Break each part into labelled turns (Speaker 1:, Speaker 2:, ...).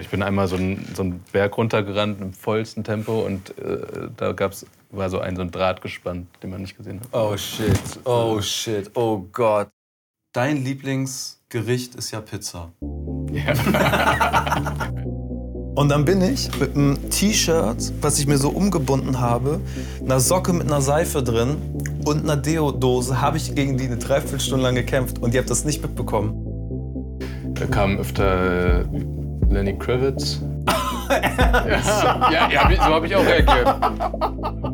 Speaker 1: Ich bin einmal so einen, so einen Berg runtergerannt im vollsten Tempo und äh, da gab's, war so ein, so ein Draht gespannt, den man nicht gesehen hat.
Speaker 2: Oh shit, oh shit, oh Gott. Dein Lieblingsgericht ist ja Pizza. Ja. Und dann bin ich mit einem T-Shirt, was ich mir so umgebunden habe, einer Socke mit einer Seife drin und einer Deodose, habe ich gegen die eine Dreiviertelstunde lang gekämpft und ihr habt das nicht mitbekommen.
Speaker 1: Da kam öfter äh, Lenny Kravitz. ja, ja, ja, so habe ich auch reagiert.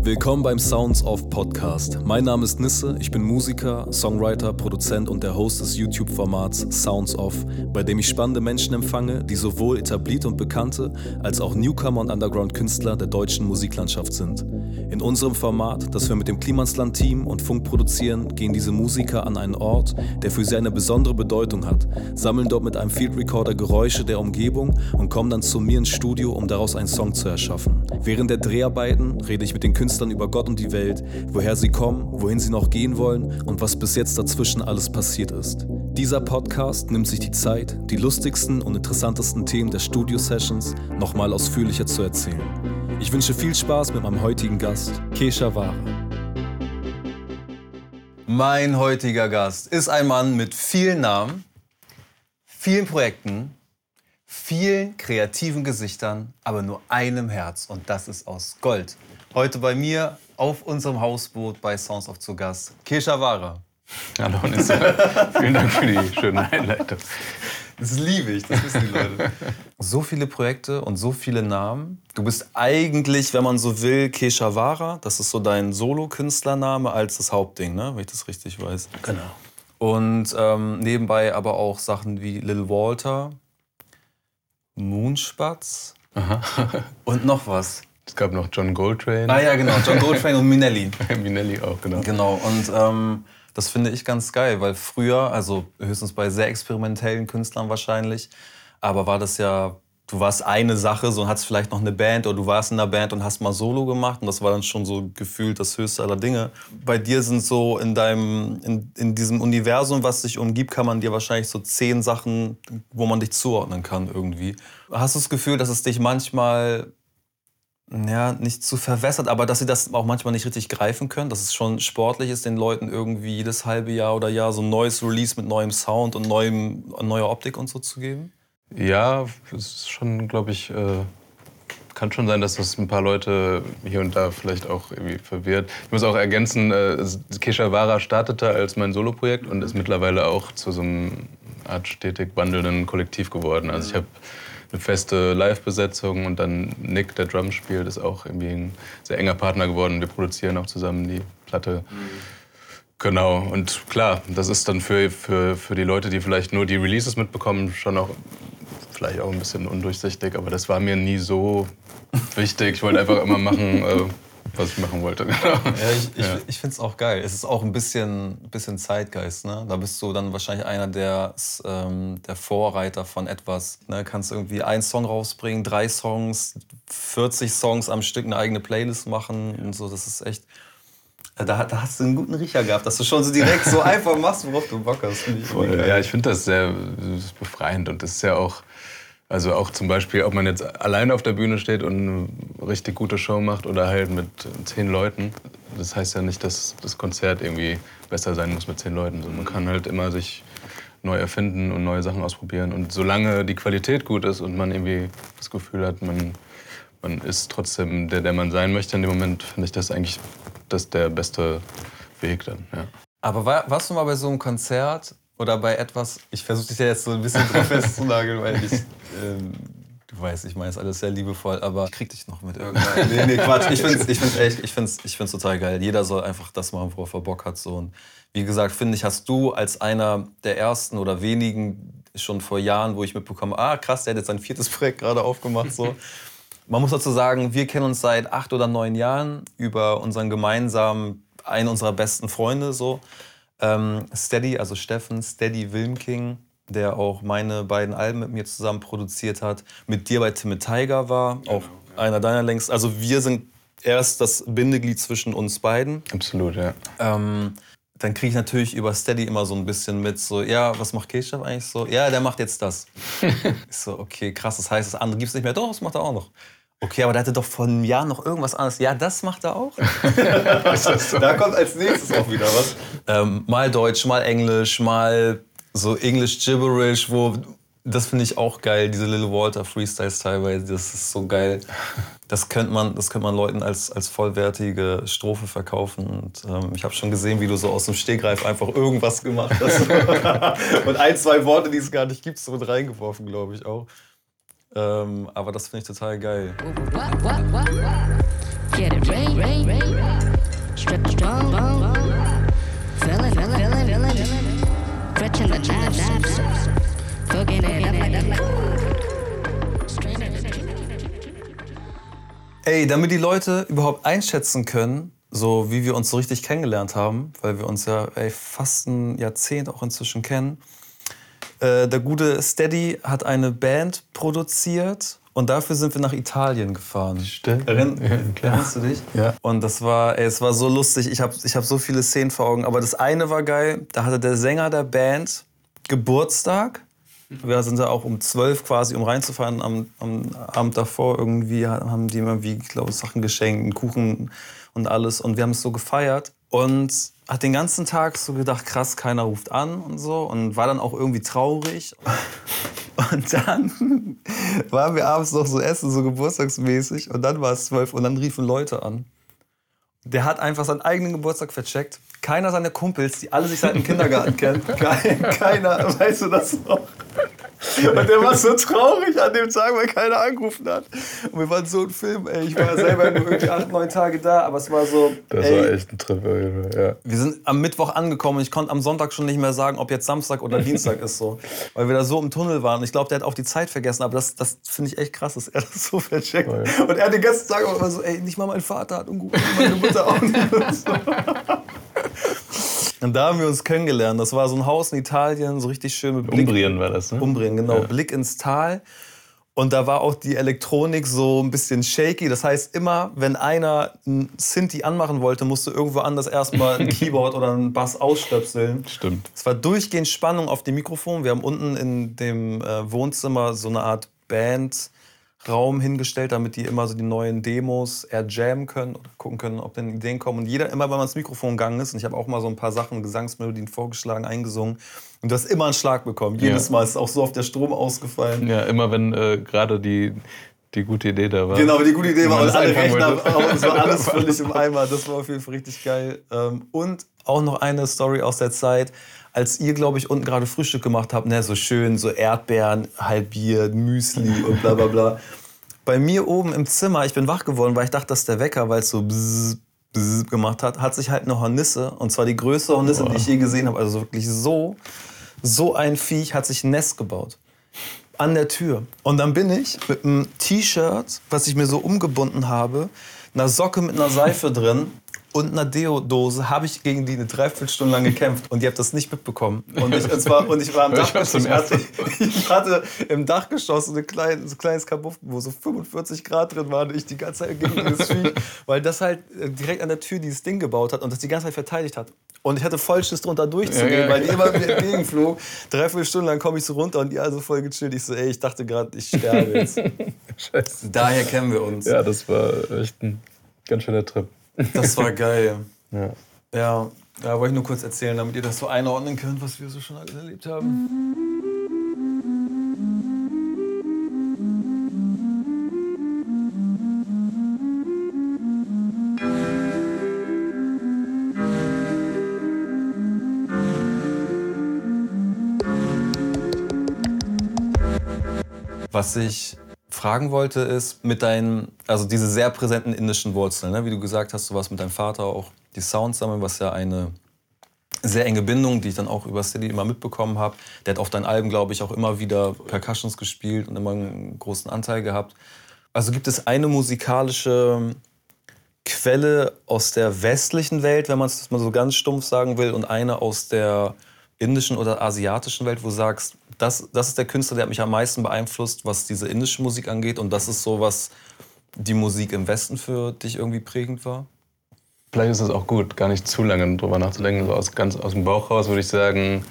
Speaker 3: Willkommen beim Sounds of Podcast. Mein Name ist Nisse, ich bin Musiker, Songwriter, Produzent und der Host des YouTube-Formats Sounds of, bei dem ich spannende Menschen empfange, die sowohl etablierte und bekannte als auch Newcomer und Underground-Künstler der deutschen Musiklandschaft sind. In unserem Format, das wir mit dem Klimansland-Team und Funk produzieren, gehen diese Musiker an einen Ort, der für sie eine besondere Bedeutung hat, sammeln dort mit einem Field Recorder Geräusche der Umgebung und kommen dann zu mir ins Studio, um daraus einen Song zu erschaffen. Während der Dreharbeiten rede ich mit den Künstlern Künstlern über Gott und die Welt, woher sie kommen, wohin sie noch gehen wollen und was bis jetzt dazwischen alles passiert ist. Dieser Podcast nimmt sich die Zeit, die lustigsten und interessantesten Themen der Studio-Sessions nochmal ausführlicher zu erzählen. Ich wünsche viel Spaß mit meinem heutigen Gast, Kesha Ware.
Speaker 2: Mein heutiger Gast ist ein Mann mit vielen Namen, vielen Projekten, vielen kreativen Gesichtern, aber nur einem Herz und das ist aus Gold. Heute bei mir auf unserem Hausboot bei Sounds of zu Gast, Kesha Wara.
Speaker 1: Hallo Nissa. Vielen Dank für die schöne Einleitung.
Speaker 2: Das liebe ich, das wissen die Leute. So viele Projekte und so viele Namen. Du bist eigentlich, wenn man so will, Kesha Wara. Das ist so dein Solo-Künstlername als das Hauptding, ne? wenn ich das richtig weiß.
Speaker 1: Genau.
Speaker 2: Und ähm, nebenbei aber auch Sachen wie Lil Walter, Moonspatz und noch was.
Speaker 1: Es gab noch John Goldtrain.
Speaker 2: Ah ja, genau, John Goldtrain und Minelli.
Speaker 1: Minelli auch, genau.
Speaker 2: Genau, und ähm, das finde ich ganz geil, weil früher, also höchstens bei sehr experimentellen Künstlern wahrscheinlich, aber war das ja, du warst eine Sache, so hattest vielleicht noch eine Band oder du warst in einer Band und hast mal Solo gemacht und das war dann schon so gefühlt das höchste aller Dinge. Bei dir sind so in deinem, in, in diesem Universum, was dich umgibt, kann man dir wahrscheinlich so zehn Sachen, wo man dich zuordnen kann irgendwie. Hast du das Gefühl, dass es dich manchmal ja, nicht zu verwässert, aber dass sie das auch manchmal nicht richtig greifen können, dass es schon sportlich ist, den Leuten irgendwie jedes halbe Jahr oder Jahr so ein neues Release mit neuem Sound und neuem, neuer Optik und so zu geben?
Speaker 1: Ja, es ist schon, glaube ich, äh, kann schon sein, dass das ein paar Leute hier und da vielleicht auch irgendwie verwirrt. Ich muss auch ergänzen, äh, Kesha Vara startete als mein Soloprojekt und ist mittlerweile auch zu so einem Art stetig wandelnden Kollektiv geworden. Also ich habe eine feste Live-Besetzung und dann Nick, der Drums spielt, ist auch irgendwie ein sehr enger Partner geworden. Wir produzieren auch zusammen die Platte. Mhm. Genau, und klar, das ist dann für, für, für die Leute, die vielleicht nur die Releases mitbekommen, schon auch vielleicht auch ein bisschen undurchsichtig, aber das war mir nie so wichtig. Ich wollte einfach immer machen, äh, was ich machen wollte.
Speaker 2: ja, ich ich, ja. ich finde es auch geil. Es ist auch ein bisschen, bisschen Zeitgeist. Ne? Da bist du dann wahrscheinlich einer der, ähm, der Vorreiter von etwas. Ne? Kannst irgendwie einen Song rausbringen, drei Songs, 40 Songs am Stück, eine eigene Playlist machen und so. Das ist echt. Da, da, hast du einen guten Riecher gehabt, dass du schon so direkt so einfach machst, worauf du Bock hast.
Speaker 1: Ich ja, ich finde das sehr befreiend und das ist ja auch also auch zum Beispiel, ob man jetzt alleine auf der Bühne steht und eine richtig gute Show macht oder halt mit zehn Leuten. Das heißt ja nicht, dass das Konzert irgendwie besser sein muss mit zehn Leuten. man kann halt immer sich neu erfinden und neue Sachen ausprobieren. Und solange die Qualität gut ist und man irgendwie das Gefühl hat, man, man ist trotzdem der, der man sein möchte in dem Moment, finde ich das eigentlich das der beste Weg dann. Ja.
Speaker 2: Aber war, warst du mal bei so einem Konzert oder bei etwas, ich versuche dich ja jetzt so ein bisschen drauf festzunageln, weil ich, ähm, du weißt, ich meine es alles sehr liebevoll, aber ich krieg dich noch mit irgendeinem. nee, nee, Quatsch. Ich finde es ich find's echt, ich find's, ich find's total geil. Jeder soll einfach das machen, worauf er Bock hat. So. Und wie gesagt, finde ich, hast du als einer der ersten oder wenigen schon vor Jahren, wo ich mitbekomme, ah krass, der hat jetzt sein viertes Projekt gerade aufgemacht. So. Man muss dazu sagen, wir kennen uns seit acht oder neun Jahren über unseren gemeinsamen, einen unserer besten Freunde. So. Ähm, Steady, also Steffen, Steady Wilmking, der auch meine beiden Alben mit mir zusammen produziert hat, mit dir bei Timmy Tiger war, genau, auch ja. einer deiner längst. Also wir sind erst das Bindeglied zwischen uns beiden.
Speaker 1: Absolut, ja.
Speaker 2: Ähm, dann kriege ich natürlich über Steady immer so ein bisschen mit, so, ja, was macht Keshav eigentlich so? Ja, der macht jetzt das. ich so, okay, krass, das heißt, das andere gibt es nicht mehr. Doch, das macht er auch noch. Okay, aber der hatte doch vor einem Jahr noch irgendwas anderes. Ja, das macht er auch. da kommt als nächstes auch wieder was. Ähm, mal Deutsch, mal Englisch, mal so English Gibberish, wo das finde ich auch geil, diese Little Walter Freestyles teilweise. Das ist so geil. Das könnte man, das könnte man Leuten als, als vollwertige Strophe verkaufen. Und ähm, ich habe schon gesehen, wie du so aus dem Stegreif einfach irgendwas gemacht hast. und ein, zwei Worte, die es gar nicht gibt, so mit reingeworfen, glaube ich auch. Ähm, aber das finde ich total geil. Ey, damit die Leute überhaupt einschätzen können, so wie wir uns so richtig kennengelernt haben, weil wir uns ja ey, fast ein Jahrzehnt auch inzwischen kennen, äh, der gute Steady hat eine Band produziert und dafür sind wir nach Italien gefahren.
Speaker 1: Stimmt.
Speaker 2: Erinnerst ja, Erinnerst du dich?
Speaker 1: Ja.
Speaker 2: Und das war, ey, es war so lustig. Ich habe ich hab so viele Szenen vor Augen. Aber das eine war geil. Da hatte der Sänger der Band Geburtstag. Wir sind da auch um zwölf quasi, um reinzufahren. Am, am Abend davor irgendwie haben die immer, wie, ich glaube, Sachen geschenkt, einen Kuchen und alles. Und wir haben es so gefeiert. Und hat den ganzen Tag so gedacht, krass, keiner ruft an und so. Und war dann auch irgendwie traurig. Und dann waren wir abends noch so essen, so geburtstagsmäßig. Und dann war es zwölf und dann riefen Leute an. Der hat einfach seinen eigenen Geburtstag vercheckt. Keiner seiner Kumpels, die alle sich seit dem Kindergarten kennen. Keiner, weißt du das noch? Und der war so traurig an dem Tag, weil keiner angerufen hat. Und wir waren so ein Film, ey. Ich war selber nur irgendwie acht, neun Tage da, aber es war so.
Speaker 1: Das
Speaker 2: ey,
Speaker 1: war echt ein Trip, ja.
Speaker 2: Wir sind am Mittwoch angekommen und ich konnte am Sonntag schon nicht mehr sagen, ob jetzt Samstag oder Dienstag ist so. Weil wir da so im Tunnel waren. Ich glaube, der hat auch die Zeit vergessen, aber das, das finde ich echt krass, dass er das so vercheckt.
Speaker 1: Voll.
Speaker 2: Und er hat den ganzen Tag auch immer so, ey, nicht mal mein Vater hat angerufen, meine Mutter auch nicht. Und, da haben wir uns kennengelernt. Das war so ein Haus in Italien, so richtig schön mit Blick.
Speaker 1: Umbrien war das, ne?
Speaker 2: Umbrien, genau.
Speaker 1: Ja.
Speaker 2: Blick ins Tal. Und da war auch die Elektronik so ein bisschen shaky. Das heißt, immer wenn einer ein Synthi anmachen wollte, musste irgendwo anders erstmal ein Keyboard oder ein Bass ausstöpseln.
Speaker 1: Stimmt.
Speaker 2: Es war durchgehend Spannung auf dem Mikrofon. Wir haben unten in dem äh, Wohnzimmer so eine Art Bandraum hingestellt, damit die immer so die neuen Demos eher jammen können oder gucken können, ob denn Ideen kommen. Und jeder, immer wenn man ins Mikrofon gegangen ist, und ich habe auch mal so ein paar Sachen, Gesangsmelodien vorgeschlagen, eingesungen, und du hast immer einen Schlag bekommen. Jedes
Speaker 1: Ja.
Speaker 2: Mal ist auch so oft der Strom ausgefallen.
Speaker 1: Ja, immer wenn äh, gerade die, die gute Idee da war.
Speaker 2: Genau, aber die gute Idee war,
Speaker 1: das
Speaker 2: alle Rechner, aber es war alles völlig im Eimer. Das war auf jeden Fall richtig geil. Ähm, Und auch noch eine Story aus der Zeit, als ihr, glaube ich, unten gerade Frühstück gemacht habt, ne, so schön, so Erdbeeren, halbiert, Müsli und bla bla bla. Bei mir oben im Zimmer, ich bin wach geworden, weil ich dachte, dass der Wecker, weil es so bzz, bzz gemacht hat, hat sich halt eine Hornisse, und zwar die größte Hornisse, die ich je gesehen habe, also wirklich so, so ein Viech, hat sich ein Nest gebaut an der Tür. Und dann bin ich mit einem T-Shirt, was ich mir so umgebunden habe, einer Socke mit einer Seife drin und einer Deo-Dose habe ich gegen die eine Dreiviertelstunde lang gekämpft und ihr habt das nicht mitbekommen. Und ich, und zwar, und ich war im
Speaker 1: hab's
Speaker 2: Dachgeschoss. Ich hatte, ich hatte im Dachgeschoss so, eine kleine, so ein kleines Kabuff, wo so 45 Grad drin waren und ich die ganze Zeit gegen dieses Viech, weil das halt äh, direkt an der Tür dieses Ding gebaut hat und das die ganze Zeit verteidigt hat. Und ich hatte voll Schiss drunter durchzugehen,
Speaker 1: Ja, ja,
Speaker 2: weil die immer wieder entgegenflog. Dreiviertel Stunden lang komme ich so runter und die also voll gechillt. Ich so, ey, ich dachte gerade, ich sterbe jetzt.
Speaker 1: Scheiße.
Speaker 2: Daher kennen wir uns.
Speaker 1: Ja, das war echt ein ganz schöner Trip.
Speaker 2: Das war geil.
Speaker 1: Ja.
Speaker 2: Ja, da wollte ich nur kurz erzählen, damit ihr das so einordnen könnt, was wir so schon alles erlebt haben. Was ich fragen wollte, ist mit deinen, also diese sehr präsenten indischen Wurzeln, ne? wie du gesagt hast, du warst mit deinem Vater auch die Sounds sammeln, was ja eine sehr enge Bindung, die ich dann auch über Steady immer mitbekommen habe. Der hat auf deinen Alben, glaube ich, auch immer wieder Percussions gespielt und immer einen großen Anteil gehabt. Also gibt es eine musikalische Quelle aus der westlichen Welt, wenn man es mal so ganz stumpf sagen will, und eine aus der indischen oder asiatischen Welt, wo du sagst, das, das ist der Künstler, der hat mich am meisten beeinflusst, was diese indische Musik angeht, und das ist so, was die Musik im Westen für dich irgendwie prägend war?
Speaker 1: vielleicht ist es auch gut, gar nicht zu lange drüber nachzudenken. So aus, ganz aus dem Bauch raus würde ich sagen,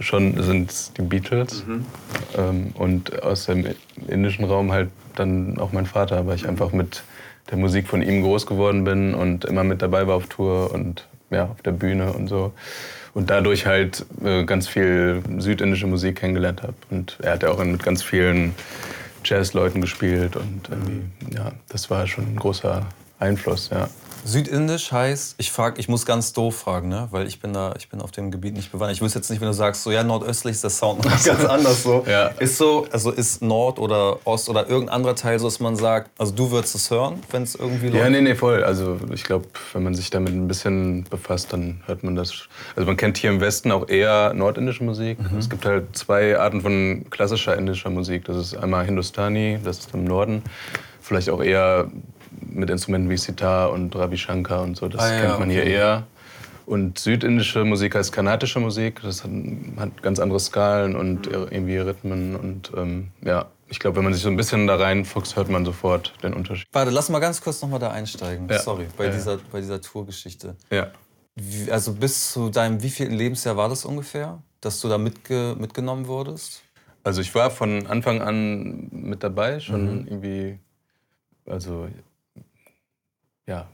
Speaker 1: schon sind es die Beatles. Mhm. Ähm, und aus dem indischen Raum halt dann auch mein Vater, weil ich einfach mit der Musik von ihm groß geworden bin und immer mit dabei war auf Tour und ja, auf der Bühne und so. Und dadurch halt äh, ganz viel südindische Musik kennengelernt habe. Und er hat ja auch mit ganz vielen Jazzleuten gespielt und irgendwie, ja, das war schon ein großer Einfluss, ja.
Speaker 2: Südindisch heißt, ich frage, ich muss ganz doof fragen, ne? weil ich bin da, ich bin auf dem Gebiet nicht bewandert. Ich wüsste jetzt nicht, wenn du sagst, so ja, nordöstlich ist der Sound noch ganz anders so. Ja. Ist so, also ist Nord oder Ost oder irgendein anderer Teil so, dass man sagt, also du würdest es hören, wenn es irgendwie läuft?
Speaker 1: Ja, nee, nee, voll. Also ich glaube, wenn man sich damit ein bisschen befasst, dann hört man das. Also man kennt hier im Westen auch eher nordindische Musik. Mhm. Es gibt halt zwei Arten von klassischer indischer Musik. Das ist einmal Hindustani, das ist im Norden. Vielleicht auch eher mit Instrumenten wie Sitar und Ravi Shankar und so. Das ah, ja, kennt man okay. hier eher. Und südindische Musik heißt kanadische Musik. Das hat, hat ganz andere Skalen und irgendwie Rhythmen. Und ähm, ja, ich glaube, wenn man sich so ein bisschen da reinfuchst, hört man sofort den Unterschied.
Speaker 2: Warte, lass mal ganz kurz nochmal da einsteigen. Ja. Sorry, bei, ja. dieser, bei dieser Tourgeschichte. Ja. Wie, also bis zu deinem wievielten Lebensjahr war das ungefähr, dass du da mitge mitgenommen wurdest?
Speaker 1: Also ich war von Anfang an mit dabei, schon mhm. irgendwie, also ja,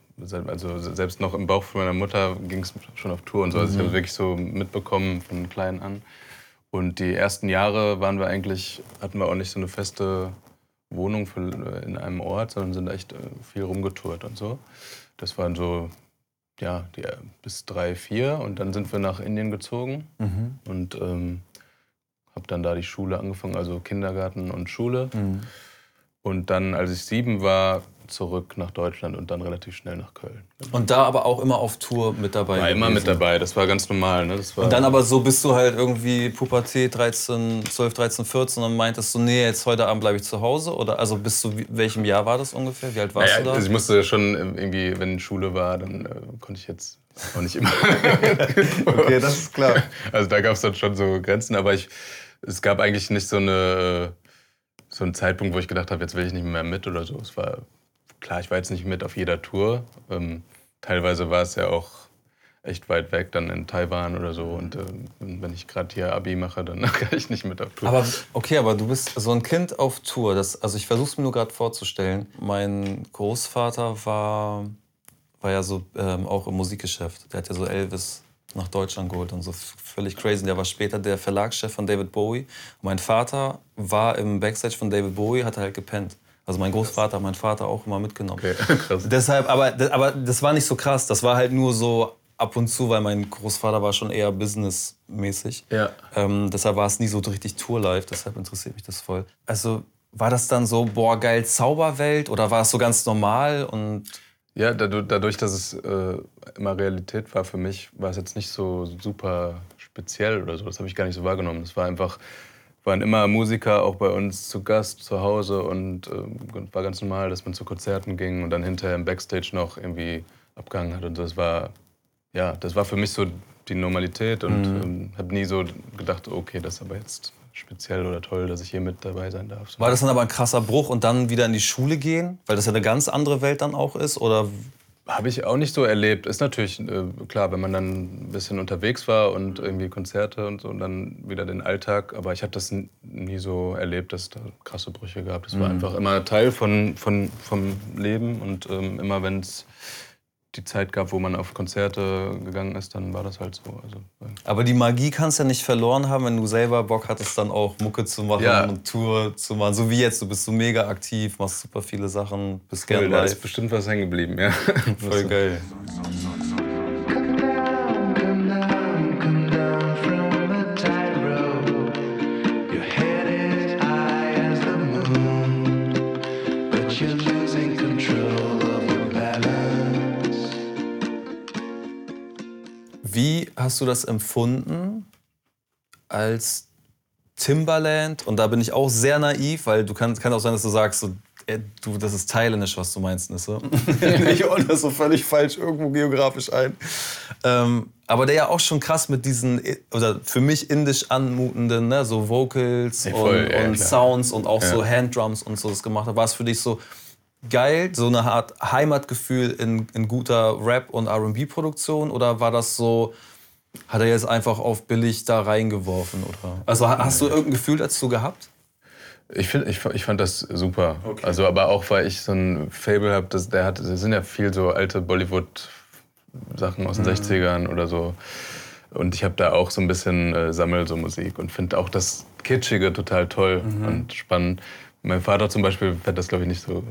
Speaker 1: also selbst noch im Bauch von meiner Mutter ging es schon auf Tour und so. Also ich habe mhm. wirklich so mitbekommen von klein an. Und die ersten Jahre waren wir eigentlich, hatten wir auch nicht so eine feste Wohnung für, äh, in einem Ort, sondern sind echt äh, viel rumgetourt und so. Das waren so, ja, die, äh, bis drei, vier. Und dann sind wir nach Indien gezogen mhm. und ähm, habe dann da die Schule angefangen, also Kindergarten und Schule. Mhm. Und dann, als ich sieben war, zurück nach Deutschland und dann relativ schnell nach Köln.
Speaker 2: Und da aber auch immer auf Tour mit dabei?
Speaker 1: War gewesen. immer mit dabei, das war ganz normal. Ne? Das war
Speaker 2: und dann aber so bist du halt irgendwie Pubertät 13, 12, 13, 14 und meintest du, nee, jetzt heute Abend bleibe ich zu Hause? Oder also bis zu welchem Jahr war das ungefähr? Wie alt warst naja, du da?
Speaker 1: Also ich musste schon irgendwie, wenn Schule war, dann äh, konnte ich jetzt auch nicht immer.
Speaker 2: okay, das ist klar.
Speaker 1: Also da gab es dann schon so Grenzen, aber ich, es gab eigentlich nicht so eine so einen Zeitpunkt, wo ich gedacht habe, jetzt will ich nicht mehr mit oder so. Es war klar, ich war jetzt nicht mit auf jeder Tour. Ähm, teilweise war es ja auch echt weit weg, dann in Taiwan oder so. Und äh, wenn ich gerade hier Abi mache, dann kann ich nicht mit auf Tour.
Speaker 2: Aber okay, aber du bist so ein Kind auf Tour. Das, also ich versuche es mir nur gerade vorzustellen. Mein Großvater war, war ja so ähm, auch im Musikgeschäft. Der hat ja so Elvis nach Deutschland geholt und so völlig crazy. Der war später der Verlagschef von David Bowie. Mein Vater war im Backstage von David Bowie, hat halt gepennt. Also mein Großvater, mein Vater auch immer mitgenommen. Okay, krass. Deshalb, aber, aber das war nicht so krass. Das war halt nur so ab und zu, weil mein Großvater war schon eher businessmäßig. Ja. Ähm, deshalb war es nie so richtig Tourlife. Deshalb interessiert mich das voll. Also war das dann so, boah, geil, Zauberwelt? Oder war es so ganz normal? Und
Speaker 1: ja, dadurch, dass es äh, immer Realität war für mich, war es jetzt nicht so super speziell oder so. Das habe ich gar nicht so wahrgenommen. Das war einfach waren immer Musiker auch bei uns zu Gast zu Hause und äh, war ganz normal, dass man zu Konzerten ging und dann hinterher im Backstage noch irgendwie abgehangen hat und. Das war, ja, das war für mich so die Normalität und mhm. ähm, habe nie so gedacht, okay, das ist aber jetzt speziell oder toll, dass ich hier mit dabei sein darf.
Speaker 2: So. War das dann aber ein krasser Bruch und dann wieder in die Schule gehen, weil das ja eine ganz andere Welt dann auch ist? Oder
Speaker 1: habe ich auch nicht so erlebt. Ist natürlich äh, klar, wenn man dann ein bisschen unterwegs war und irgendwie Konzerte und so und dann wieder den Alltag. Aber ich habe das nie so erlebt, dass es da krasse Brüche gab. Das war mhm. einfach immer Teil von, von, vom Leben und ähm, immer wenn es die Zeit gab, wo man auf Konzerte gegangen ist, dann war das halt so. Also,
Speaker 2: Aber die Magie kannst du ja nicht verloren haben, wenn du selber Bock hattest, dann auch Mucke zu machen ja. und Tour zu machen. So wie jetzt, du bist so mega aktiv, machst super viele Sachen, bist gerne
Speaker 1: Da ist bestimmt was hängen geblieben, ja.
Speaker 2: Voll geil. hast du das empfunden als Timberland? Und da bin ich auch sehr naiv, weil du kann, kann auch sein, dass du sagst, so, äh, du, das ist thailändisch, was du meinst, Nisse. ich ordne das so völlig falsch irgendwo geografisch ein. Ähm, aber der ja auch schon krass mit diesen, oder für mich indisch anmutenden, ne, so Vocals ja, voll, und, ja, und Sounds und auch ja. so Handdrums und so das gemacht hat. War es für dich so, geil, so eine Art Heimatgefühl in, in guter Rap- und RB-Produktion? Oder war das so, hat er jetzt einfach auf billig da reingeworfen? Oder? Also hast du irgendein Gefühl dazu gehabt?
Speaker 1: Ich, find, ich, ich fand das super. Okay. Also, aber auch, weil ich so ein Fable habe, das, der hat, das sind ja viel so alte Bollywood-Sachen aus den mhm. 60ern oder so. Und ich habe da auch so ein bisschen äh, Sammel so Musik und finde auch das Kitschige total toll mhm. und spannend. Mein Vater zum Beispiel fände das, glaube ich, nicht so,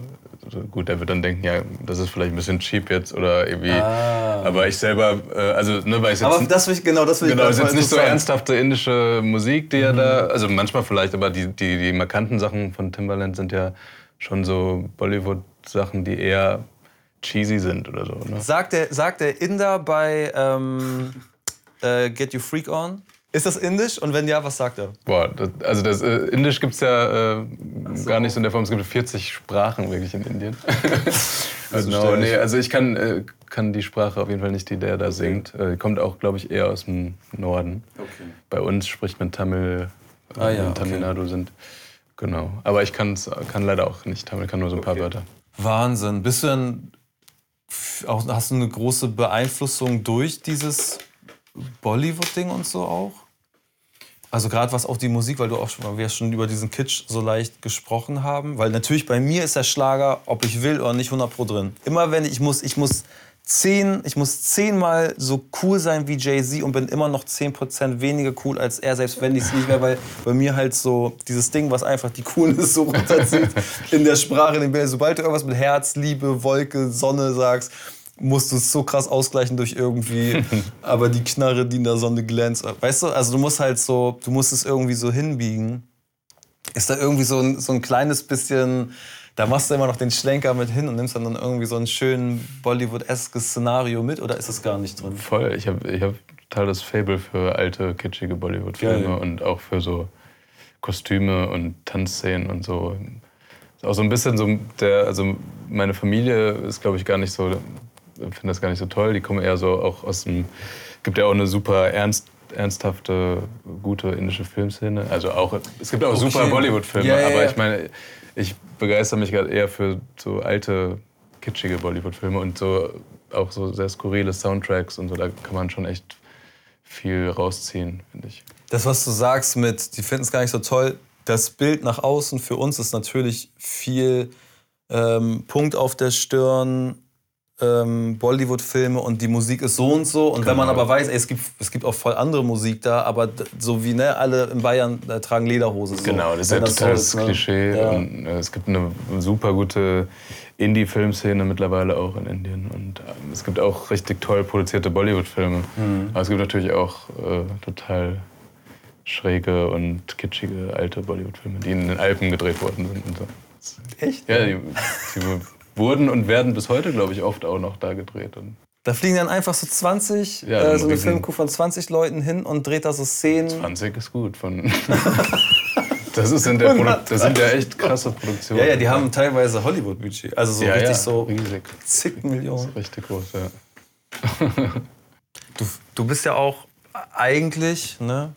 Speaker 1: so, gut. Der wird dann denken, ja, das ist vielleicht ein bisschen cheap jetzt oder irgendwie. Ah. Aber ich selber, äh, also, ne, weil ich jetzt.
Speaker 2: Aber das will ich, genau, das will
Speaker 1: genau, ich Genau, ist jetzt nicht so ernsthafte indische Musik, die mhm. er da, also manchmal vielleicht, aber die, die, die markanten Sachen von Timbaland sind ja schon so Bollywood-Sachen, die eher cheesy sind oder so. Ne?
Speaker 2: Sagt, der, sagt der Inder bei ähm, äh, Get You Freak On? Ist das indisch? Und wenn ja, was sagt er?
Speaker 1: Boah, das, also das äh, Indisch gibt es ja äh, so. gar nicht so in der Form. Es gibt 40 Sprachen wirklich in Indien. also, no, nee, also ich kann, äh, kann die Sprache auf jeden Fall nicht, die der da okay. singt. Äh, kommt auch, glaube ich, eher aus dem Norden. Okay. Bei uns spricht man Tamil, ah, ja, in Tamil Nadu okay. sind. Genau. Aber ich kann leider auch nicht Tamil, kann nur so ein paar Wörter.
Speaker 2: Wahnsinn. Bist du denn, auch, hast du eine große Beeinflussung durch dieses Bollywood-Ding und so auch? Also gerade was auch die Musik, weil du auch schon, wir schon über diesen Kitsch so leicht gesprochen haben, weil natürlich bei mir ist der Schlager, ob ich will oder nicht, 100 pro drin. Immer wenn ich muss, ich muss zehn, ich muss zehnmal so cool sein wie Jay-Z und bin immer noch 10% weniger cool als er, selbst wenn ich es nicht wäre, weil bei mir halt so dieses Ding, was einfach die Coolness so runterzieht in der Sprache, in den Bildern. Sobald du irgendwas mit Herz, Liebe, Wolke, Sonne sagst, musst du es so krass ausgleichen durch irgendwie, aber die Knarre, die in der Sonne glänzt. Weißt du, also du musst halt so, du musst es irgendwie so hinbiegen. Ist da irgendwie so ein, so ein kleines bisschen, da machst du immer noch den Schlenker mit hin und nimmst dann, dann irgendwie so ein schön Bollywood-eskes Szenario mit oder ist es gar nicht drin?
Speaker 1: Voll, ich habe ich hab total das Fable für alte, kitschige Bollywood-Filme und auch für so Kostüme und Tanzszenen und so. Ist auch so ein bisschen so der, also meine Familie ist, glaube ich, gar nicht so finde das gar nicht so toll. Die kommen eher so auch aus dem. Gibt ja auch eine super ernst, ernsthafte, gute indische Filmszene. Also auch, es gibt auch okay. super Bollywood-Filme, ja, ja, aber ich meine, ich begeister mich gerade eher für so alte, kitschige Bollywood-Filme und so auch so sehr skurrile Soundtracks und so. Da kann man schon echt viel rausziehen, finde ich.
Speaker 2: Das, was du sagst mit, die finden es gar nicht so toll, das Bild nach außen für uns ist natürlich viel ähm, Punkt auf der Stirn, ähm, Bollywood-Filme und die Musik ist so und so. Und genau. wenn man genau. aber weiß, ey, es, gibt, es gibt auch voll andere Musik da, aber so wie ne, alle in Bayern äh, tragen Lederhose. So.
Speaker 1: Genau, das ist ja total das ne? Klischee. Ja. Und, äh, es gibt eine super gute Indie-Filmszene mittlerweile auch in Indien. Und äh, es gibt auch richtig toll produzierte Bollywood-Filme. Mhm. Aber es gibt natürlich auch äh, total schräge und kitschige alte Bollywood-Filme, die in den Alpen gedreht worden sind. Und so.
Speaker 2: Echt?
Speaker 1: Ja, die, die wurden und werden bis heute, glaube ich, oft auch noch da gedreht. Und
Speaker 2: da fliegen dann einfach so 20, ja, äh, so eine Filmcrew von 20 Leuten hin und dreht da so Szenen.
Speaker 1: 20 ist gut. Von das, ist in der Produ das sind ja echt krasse Produktionen.
Speaker 2: Ja, ja, die haben teilweise Hollywood-Budget. Also so
Speaker 1: ja,
Speaker 2: richtig
Speaker 1: ja,
Speaker 2: so
Speaker 1: riesig.
Speaker 2: zig Millionen.
Speaker 1: Das ist richtig groß, ja.
Speaker 2: du, du bist ja auch eigentlich ne,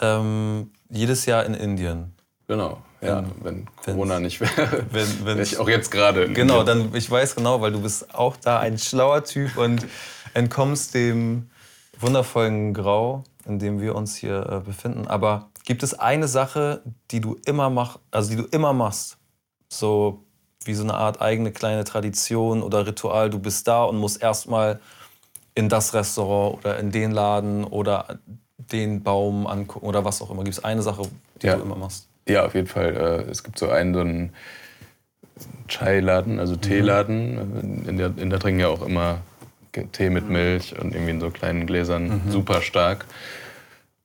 Speaker 2: ähm, jedes Jahr in Indien.
Speaker 1: Genau. Ja, wenn Corona nicht wäre. Wenn, wenn ich auch jetzt gerade.
Speaker 2: Genau, dann ich weiß genau, weil du bist auch da ein schlauer Typ und entkommst dem wundervollen Grau, in dem wir uns hier äh, befinden. Aber gibt es eine Sache, die du immer mach, also die du immer machst, so wie so eine Art eigene kleine Tradition oder Ritual? Du bist da und musst erstmal in das Restaurant oder in den Laden oder den Baum angucken oder was auch immer. Gibt es eine Sache, die ja. du immer machst?
Speaker 1: Ja, auf jeden Fall. Äh, es gibt so einen, so einen Chai-Laden, also Teeladen. In der, in der trinken ja auch immer Tee mit Milch und irgendwie in so kleinen Gläsern, mhm. super stark.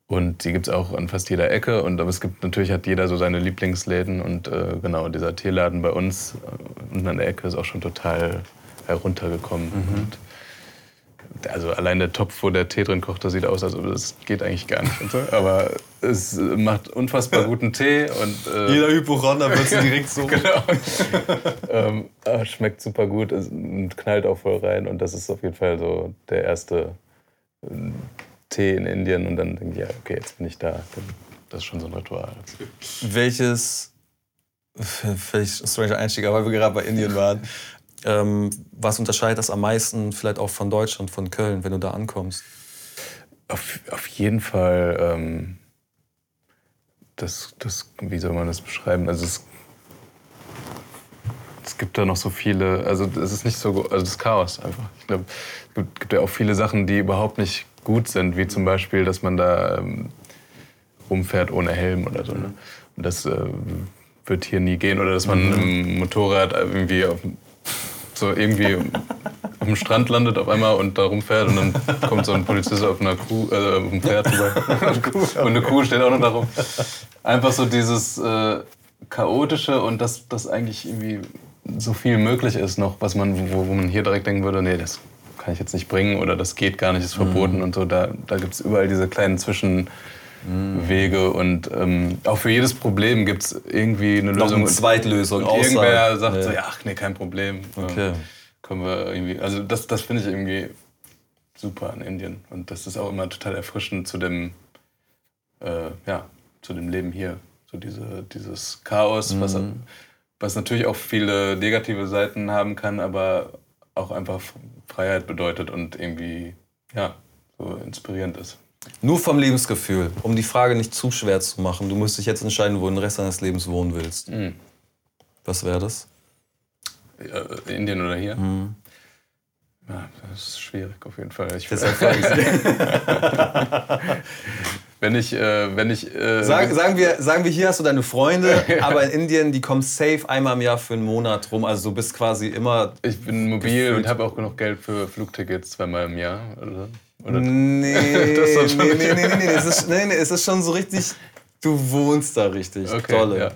Speaker 1: Und die gibt es auch an fast jeder Ecke. Und aber es gibt natürlich hat jeder so seine Lieblingsläden. Und äh, genau, dieser Teeladen bei uns äh, unten an der Ecke ist auch schon total heruntergekommen. Mhm. Und also allein der Topf, wo der Tee drin kocht, das sieht aus, als ob das geht eigentlich gar nicht. Aber es macht unfassbar guten Tee. Und,
Speaker 2: äh, Jeder Hypochonder wird direkt so.
Speaker 1: genau. ähm, ah, schmeckt super gut und knallt auch voll rein. Und das ist auf jeden Fall so der erste äh, Tee in Indien. Und dann denke ich, ja, okay, jetzt bin ich da. Das ist schon so ein Ritual.
Speaker 2: Welches völlig stranger Einstieg, aber weil wir gerade bei Indien waren. Ähm, was unterscheidet das am meisten vielleicht auch von Deutschland, von Köln, wenn du da ankommst?
Speaker 1: Auf, auf jeden Fall, ähm, das, das, wie soll man das beschreiben? Also es, es gibt da noch so viele, also es ist nicht so, also das Chaos einfach. Ich glaube, es gibt, gibt ja auch viele Sachen, die überhaupt nicht gut sind, wie zum Beispiel, dass man da ähm, rumfährt ohne Helm oder so. Ne? Und das äh, wird hier nie gehen. Oder dass man mhm. im Motorrad irgendwie auf, so irgendwie auf dem Strand landet auf einmal und da rumfährt und dann kommt so ein Polizist auf einer Kuh, äh, auf einem Pferd vorbei. und eine Kuh steht auch noch da rum. Einfach so dieses äh, Chaotische und dass das eigentlich irgendwie so viel möglich ist noch, was man, wo, wo man hier direkt denken würde, nee, das kann ich jetzt nicht bringen oder das geht gar nicht, ist verboten mhm. und so. Da, da gibt es überall diese kleinen Zwischen... Wege und ähm, auch für jedes Problem gibt es irgendwie eine
Speaker 2: Noch
Speaker 1: Lösung.
Speaker 2: Eine Zweitlösung.
Speaker 1: Und irgendwer sagt ja. so, ja, ach nee, kein Problem. Okay. Können wir irgendwie, also das, das finde ich irgendwie super an Indien und das ist auch immer total erfrischend zu dem, äh, ja, zu dem Leben hier. So diese, dieses Chaos, mhm. was, was natürlich auch viele negative Seiten haben kann, aber auch einfach Freiheit bedeutet und irgendwie, ja, so inspirierend ist.
Speaker 2: Nur vom Lebensgefühl, um die Frage nicht zu schwer zu machen. Du musst dich jetzt entscheiden, wo du den Rest deines Lebens wohnen willst. Mhm. Was wäre das?
Speaker 1: Ja, Indien oder hier? Mhm. Ja, das ist schwierig auf jeden Fall. Ich wenn ich, äh, wenn ich, äh,
Speaker 2: Sag, sagen wir, sagen wir, hier hast du deine Freunde, aber in Indien die kommen safe einmal im Jahr für einen Monat rum. Also du bist quasi immer.
Speaker 1: Ich bin mobil gefühlt. und habe auch genug Geld für Flugtickets zweimal im Jahr. Oder?
Speaker 2: Oder nee, nee, nee, nee, nee, nee, es ist, nee, nee, es ist schon so richtig, du wohnst da richtig. Okay, Tolle. Ja.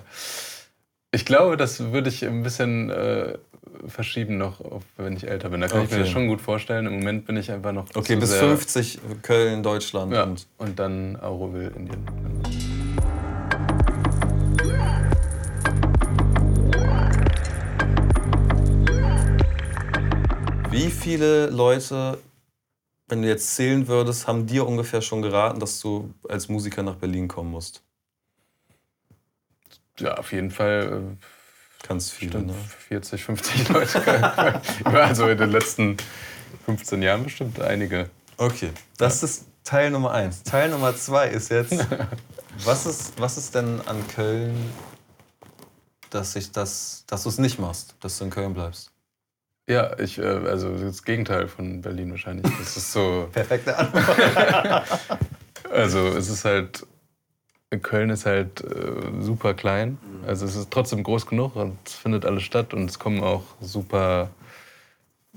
Speaker 1: Ich glaube, das würde ich ein bisschen äh, verschieben noch, wenn ich älter bin. Da kann okay. ich mir das schon gut vorstellen. Im Moment bin ich einfach noch.
Speaker 2: Okay, bis 50 Köln, Deutschland.
Speaker 1: Ja, und, und dann Auroville, Indien.
Speaker 2: Wie viele Leute wenn du jetzt zählen würdest, haben dir ungefähr schon geraten, dass du als Musiker nach Berlin kommen musst?
Speaker 1: Ja, auf jeden Fall.
Speaker 2: Äh, Ganz viele, ne?
Speaker 1: 40, 50 Leute. also in den letzten 15 Jahren bestimmt einige.
Speaker 2: Okay, das ja. ist Teil Nummer eins. Teil Nummer zwei ist jetzt, was ist, was ist denn an Köln, dass, ich das, dass du es nicht machst, dass du in Köln bleibst?
Speaker 1: Ja, ich, äh, also das Gegenteil von Berlin wahrscheinlich. Das ist so.
Speaker 2: Perfekte Antwort.
Speaker 1: also es ist halt. Köln ist halt äh, super klein. Mhm. Also es ist trotzdem groß genug und es findet alles statt und es kommen auch super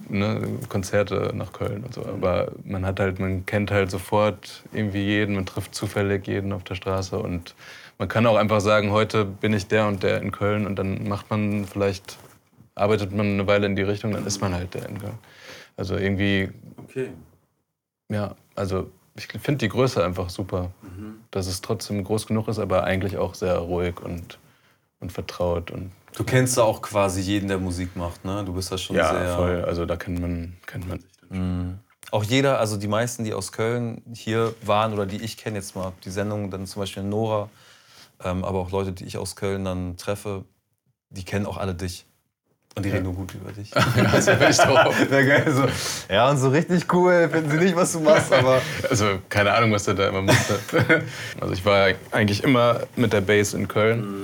Speaker 1: ne, Konzerte nach Köln und so. Mhm. Aber man hat halt, man kennt halt sofort irgendwie jeden, man trifft zufällig jeden auf der Straße und man kann auch einfach sagen, heute bin ich der und der in Köln und dann macht man vielleicht arbeitet man eine Weile in die Richtung, dann ist man halt der Endgang. Also irgendwie. Okay. Ja, also ich finde die Größe einfach super. Mhm. Dass es trotzdem groß genug ist, aber eigentlich auch sehr ruhig und, und vertraut. Und,
Speaker 2: du kennst da auch quasi jeden, der Musik macht, ne? Du bist da schon
Speaker 1: ja,
Speaker 2: sehr.
Speaker 1: Ja, voll. Also da kennt man, kennt man sich. Mhm.
Speaker 2: Auch jeder, also die meisten, die aus Köln hier waren oder die ich kenne jetzt mal, die Sendung, dann zum Beispiel Nora, ähm, aber auch Leute, die ich aus Köln dann treffe, die kennen auch alle dich. Und die reden nur gut über dich. ja, also ich drauf. Wäre geil. So. Ja, und so richtig cool finden sie nicht, was du machst, aber.
Speaker 1: Also, keine Ahnung, was der da immer macht. also, ich war eigentlich immer mit der Base in Köln. Mhm.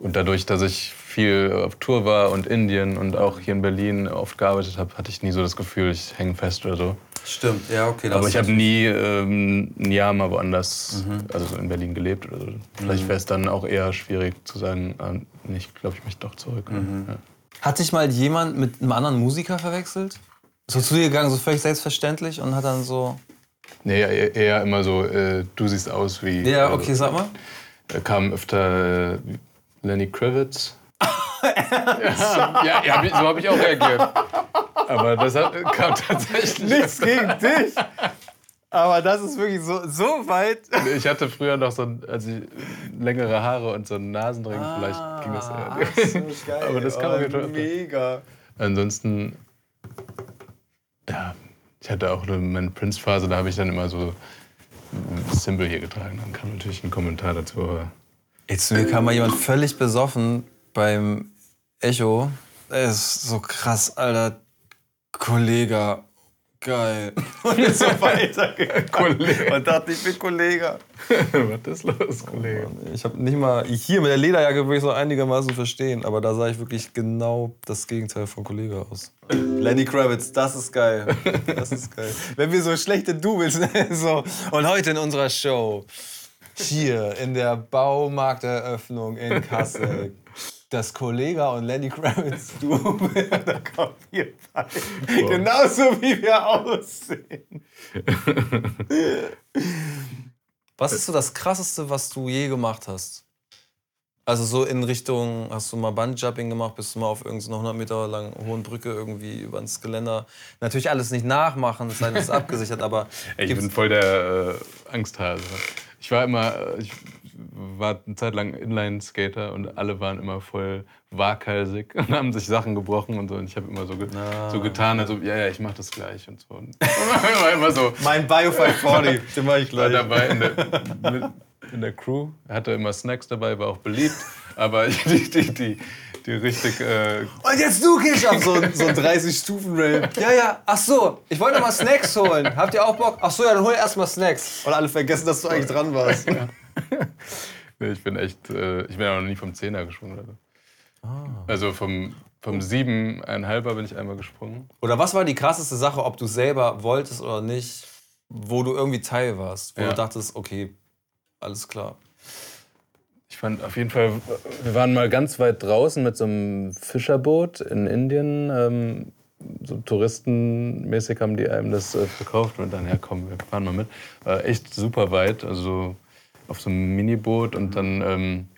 Speaker 1: Und dadurch, dass ich viel auf Tour war und Indien und auch hier in Berlin oft gearbeitet habe, hatte ich nie so das Gefühl, ich hänge fest oder so.
Speaker 2: Stimmt, ja, okay.
Speaker 1: Aber ich habe nie ähm, ein Jahr mal woanders, mhm. also in Berlin gelebt oder so. Vielleicht mhm. wäre es dann auch eher schwierig zu sagen, äh, ich glaube, ich möchte doch zurück. Mhm. Ja.
Speaker 2: Hat sich mal jemand mit einem anderen Musiker verwechselt? So zu dir gegangen, so völlig selbstverständlich und hat dann so.
Speaker 1: Nee, eher immer so, äh, du siehst aus wie.
Speaker 2: Ja, also, okay, sag mal.
Speaker 1: Da kam öfter äh, Lenny Kravitz. ja, ja, ja, so habe ich auch reagiert. Aber das hat, kam tatsächlich.
Speaker 2: Nichts gegen dich. Aber das ist wirklich so, so weit.
Speaker 1: Ich hatte früher noch so also längere Haare und so einen Nasenring. Ah, Vielleicht ging das eher. So geil. Aber das kann man oh, Mega. Ansonsten, ja, ich hatte auch meine Prince-Phase, da habe ich dann immer so ein Symbol hier getragen. Dann kam natürlich ein Kommentar dazu.
Speaker 2: Jetzt zu mir kam mal jemand völlig besoffen beim Echo. Es ist so krass, Alter. Kollege. Geil. Und ist so weitergegangen. Und dachte, ich bin Kollege.
Speaker 1: Was ist los, Kollege?
Speaker 2: Ich habe nicht mal, hier mit der Lederjacke würde ich so einigermaßen verstehen, aber da sah ich wirklich genau das Gegenteil von Kollege aus. Lenny Kravitz, das ist geil. Das ist geil. Wenn wir so schlechte Doubles, so. Und heute in unserer Show, hier in der Baumarkteröffnung in Kassel, das Kollega und Lenny Kravitz Duo da wir beide. Genauso wie wir aussehen. was ist so das Krasseste, was du je gemacht hast? Also so in Richtung, hast du mal Bungee-Jumping gemacht, bist du mal auf irgendeiner 100 Meter langen hohen Brücke irgendwie über ins Geländer. Natürlich alles nicht nachmachen, es sei denn, es ist abgesichert, aber...
Speaker 1: ich bin voll der äh, Angsthase. Ich war immer, äh, ich war eine Zeit lang Inline-Skater und alle waren immer voll waghalsig und haben sich Sachen gebrochen und so. Und ich habe immer so, ge ah. so getan, also ja, ja, ich mach das gleich und so. Und
Speaker 2: immer, immer so. Mein Bio 540, den mach ich gleich.
Speaker 1: War dabei in der, in der Crew. Er hatte immer Snacks dabei, war auch beliebt. Aber die, die, die, die richtig. Äh
Speaker 2: und jetzt du, Kisha! So, so ein 30-Stufen-Rail. Ja, ja, ach so, ich wollte mal Snacks holen. Habt ihr auch Bock? Ach so, ja, dann hol erst mal Snacks. Und alle vergessen, dass du eigentlich dran warst. Ja.
Speaker 1: Nee, ich bin echt. Äh, ich bin ja noch nie vom Zehner gesprungen. Also, ah. also vom, vom Siebeneinhalber bin ich einmal gesprungen.
Speaker 2: Oder was war die krasseste Sache, ob du selber wolltest oder nicht, wo du irgendwie Teil warst? Wo ja. du dachtest, okay, alles klar.
Speaker 1: Ich fand auf jeden Fall, wir waren mal ganz weit draußen mit so einem Fischerboot in Indien. Ähm, so touristenmäßig haben die einem das äh, verkauft und dann, ja komm, wir fahren mal mit. War echt super weit, also auf so einem Miniboot und dann, ähm,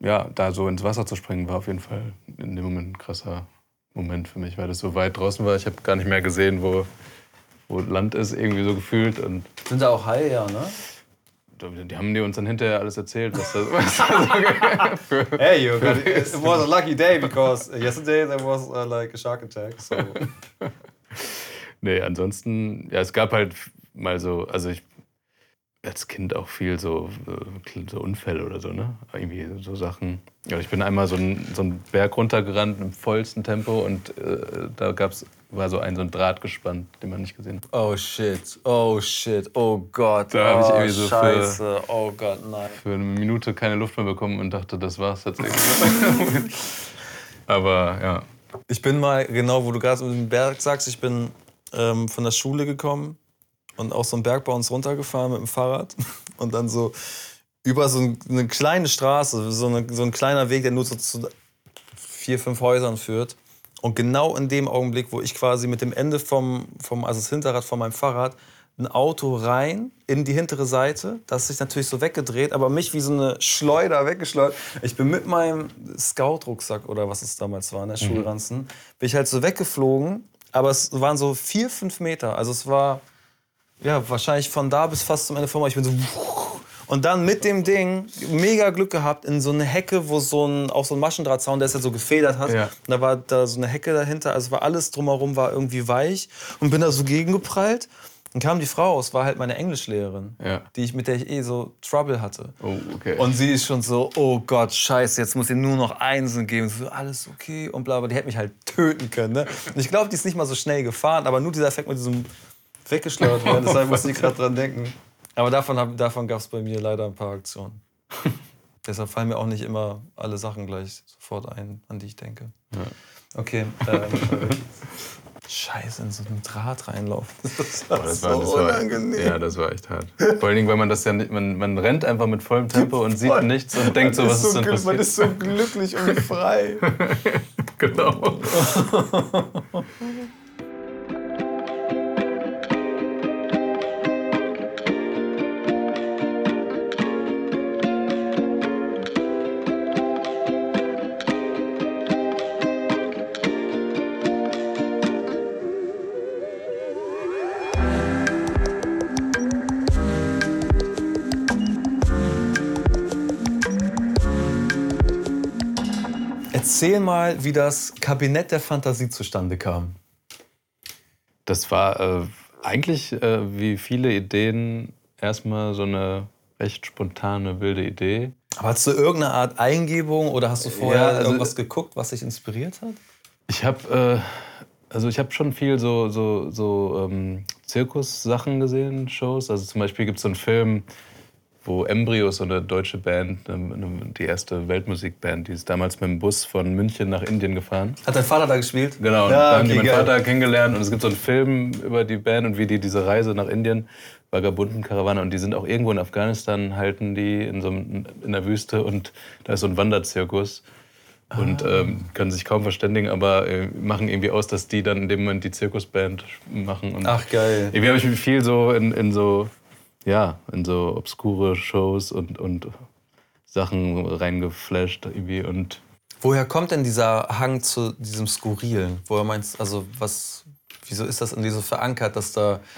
Speaker 1: ja, da so ins Wasser zu springen, war auf jeden Fall in dem Moment ein krasser Moment für mich, weil das so weit draußen war. Ich habe gar nicht mehr gesehen, wo, wo Land ist, irgendwie so gefühlt. Und
Speaker 2: Sind da auch Haie, ja, ne?
Speaker 1: Die haben die uns dann hinterher alles erzählt. Was das, was
Speaker 2: für, hey, you got it. it was a lucky day because yesterday there was uh, like a shark attack. So.
Speaker 1: nee, ansonsten, ja, es gab halt mal so, also ich als Kind auch viel so, äh, so Unfälle oder so, ne? Irgendwie so Sachen. Ja, ich bin einmal so einen, so einen Berg runtergerannt im vollsten Tempo und äh, da gab's, war so ein, so ein Draht gespannt, den man nicht gesehen hat.
Speaker 2: Oh shit, oh shit, oh Gott. Da habe ich irgendwie so Scheiße, für, oh Gott, nein.
Speaker 1: Für eine Minute keine Luft mehr bekommen und dachte, das war's tatsächlich. Aber ja.
Speaker 2: Ich bin mal, genau, wo du gerade mit dem Berg sagst, ich bin ähm, von der Schule gekommen und auch so einen Berg bei uns runtergefahren mit dem Fahrrad und dann so über so eine kleine Straße, so, eine, so ein kleiner Weg, der nur so zu vier, fünf Häusern führt. Und genau in dem Augenblick, wo ich quasi mit dem Ende vom, vom also das Hinterrad von meinem Fahrrad, ein Auto rein in die hintere Seite, das sich natürlich so weggedreht, aber mich wie so eine Schleuder weggeschleudert. Ich bin mit meinem Scout-Rucksack oder was es damals war, in der mhm. Schulranzen, bin ich halt so weggeflogen, aber es waren so vier, fünf Meter. Also es war ja, wahrscheinlich von da bis fast zum Ende vom Ich bin so. Und dann mit dem Ding mega Glück gehabt in so eine Hecke, wo so ein, auch so ein Maschendrahtzaun, der es ja so gefedert hat. Ja. da war da so eine Hecke dahinter, also war alles drumherum war irgendwie weich und bin da so gegengeprallt. Dann kam die Frau aus, war halt meine Englischlehrerin, ja. die ich, mit der ich eh so Trouble hatte.
Speaker 1: Oh, okay.
Speaker 2: Und sie ist schon so, oh Gott, scheiße, jetzt muss ihr nur noch Einsen geben. So, alles okay und bla, bla. Die hätte mich halt töten können. Ne? Und ich glaube, die ist nicht mal so schnell gefahren, aber nur dieser Effekt mit diesem weggeschleudert werden. Deshalb muss ich gerade dran denken. Aber davon, davon gab es bei mir leider ein paar Aktionen. Deshalb fallen mir auch nicht immer alle Sachen gleich sofort ein, an die ich denke. Ja. Okay. Ähm, Scheiße, in so einen Draht reinlaufen.
Speaker 1: Das war, das war so das unangenehm. ja, das war echt hart. Vor allen Dingen, weil man das ja nicht, man, man rennt einfach mit vollem Tempo und sieht nichts und denkt so, was ist, so denn passiert?
Speaker 2: Man ist so glücklich und frei.
Speaker 1: genau.
Speaker 2: Erzähl mal, wie das Kabinett der Fantasie zustande kam.
Speaker 1: Das war äh, eigentlich äh, wie viele Ideen erstmal so eine recht spontane, wilde Idee.
Speaker 2: Aber hast du irgendeine Art Eingebung oder hast du vorher
Speaker 1: Ja, also-
Speaker 2: irgendwas geguckt, was dich inspiriert hat?
Speaker 1: Ich habe äh, also ich habe schon viel so so so ähm, Zirkus-Sachen gesehen, Shows. Also zum Beispiel gibt es so einen Film, wo Embryo, so eine deutsche Band, eine- die erste Weltmusikband, die ist damals mit dem Bus von München nach Indien gefahren.
Speaker 2: Hat dein Vater da gespielt?
Speaker 1: Genau,
Speaker 2: Ja,
Speaker 1: da haben die
Speaker 2: okay,
Speaker 1: meinen
Speaker 2: geil.
Speaker 1: Vater kennengelernt und es gibt so einen Film über die Band und wie die diese Reise nach Indien, Vagabunden-Karawane und die sind auch irgendwo in Afghanistan, halten die in, so einem, in der Wüste und da ist so ein Wanderzirkus und
Speaker 2: Ah.
Speaker 1: ähm, können sich kaum verständigen, aber äh, machen irgendwie aus, dass die dann in dem Moment die Zirkusband machen. Und
Speaker 2: Ach, geil.
Speaker 1: irgendwie habe ich mich viel so in, in so, ja, in so obskure Shows und, und Sachen reingeflasht irgendwie und
Speaker 2: Woher kommt denn dieser Hang zu diesem Skurrilen? Woher meinst also was, wieso ist das in dir so verankert, dass da.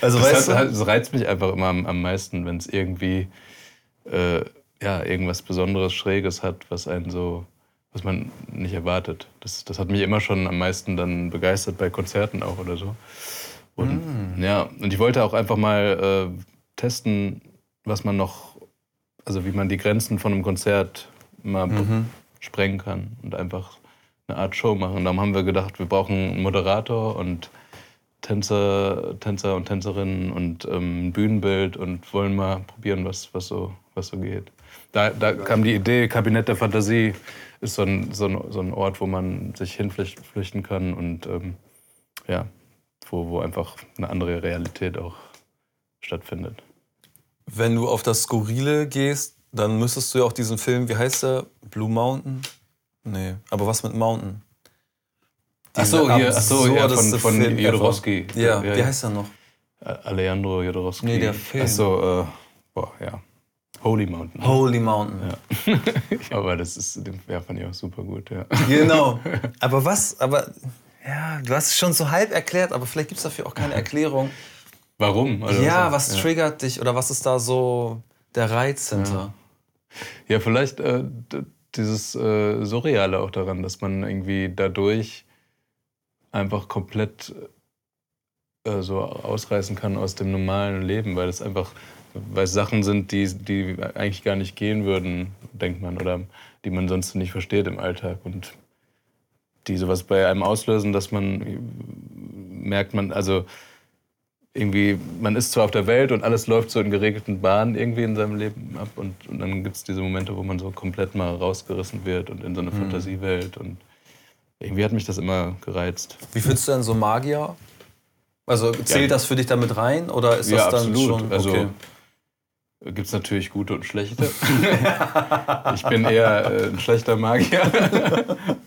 Speaker 2: Also
Speaker 1: Das,
Speaker 2: weißt
Speaker 1: hat,
Speaker 2: du?
Speaker 1: das reizt mich einfach immer am, am meisten, wenn es irgendwie äh, ja, irgendwas Besonderes, Schräges hat, was einen so, was man nicht erwartet. Das, das hat mich immer schon am meisten dann begeistert bei Konzerten auch oder so. Und ja, und ich wollte auch einfach mal äh, testen, was man noch, also wie man die Grenzen von einem Konzert mal b- sprengen kann und einfach eine Art Show machen. Darum haben wir gedacht, wir brauchen einen Moderator und Tänzer, Tänzer und Tänzerinnen und ähm, ein Bühnenbild und wollen mal probieren, was, was, so, was so geht. Da, da kam die Idee, Kabinett der Fantasie ist so ein, so ein, so ein Ort, wo man sich hinflüchten kann und ähm, ja, wo, wo einfach eine andere Realität auch stattfindet.
Speaker 2: Wenn du auf das Skurrile gehst, dann müsstest du ja auch diesen Film, wie heißt der? Blue Mountain? Nee, aber was mit Mountain?
Speaker 1: Ach so, hier, ach so, ja, von, von. Jodorowsky.
Speaker 2: Ja,
Speaker 1: ja,
Speaker 2: wie heißt der noch?
Speaker 1: Alejandro Jodorowsky.
Speaker 2: Nee, der Film.
Speaker 1: Ach so, äh, boah, ja. Holy Mountain.
Speaker 2: Holy Mountain.
Speaker 1: Aber das ist, den ja, fand ich auch super gut, ja.
Speaker 2: Genau. Aber was, aber ja, du hast es schon so halb erklärt, aber vielleicht gibt es dafür auch keine Erklärung.
Speaker 1: Warum? Also,
Speaker 2: ja, was triggert dich oder was ist da so der Reiz hinter?
Speaker 1: Ja, vielleicht äh, dieses äh, Surreale auch daran, dass man irgendwie dadurch einfach komplett äh, so ausreißen kann aus dem normalen Leben, weil es einfach, weil es Sachen sind, die, die eigentlich gar nicht gehen würden, denkt man, oder die man sonst nicht versteht im Alltag und die sowas bei einem auslösen, dass man äh, merkt man, also irgendwie, man ist zwar auf der Welt und alles läuft so in geregelten Bahnen irgendwie in seinem Leben ab und, und dann gibt es diese Momente, wo man so komplett mal rausgerissen wird und in so eine Fantasiewelt und irgendwie hat mich das immer gereizt.
Speaker 2: Wie findest du denn so Magier? Also zählt
Speaker 1: Ja.
Speaker 2: das für dich damit rein oder ist
Speaker 1: Ja,
Speaker 2: das dann
Speaker 1: absolut.
Speaker 2: schon
Speaker 1: Also,
Speaker 2: okay?
Speaker 1: Gibt es natürlich gute und schlechte. ich bin eher äh, ein schlechter Magier.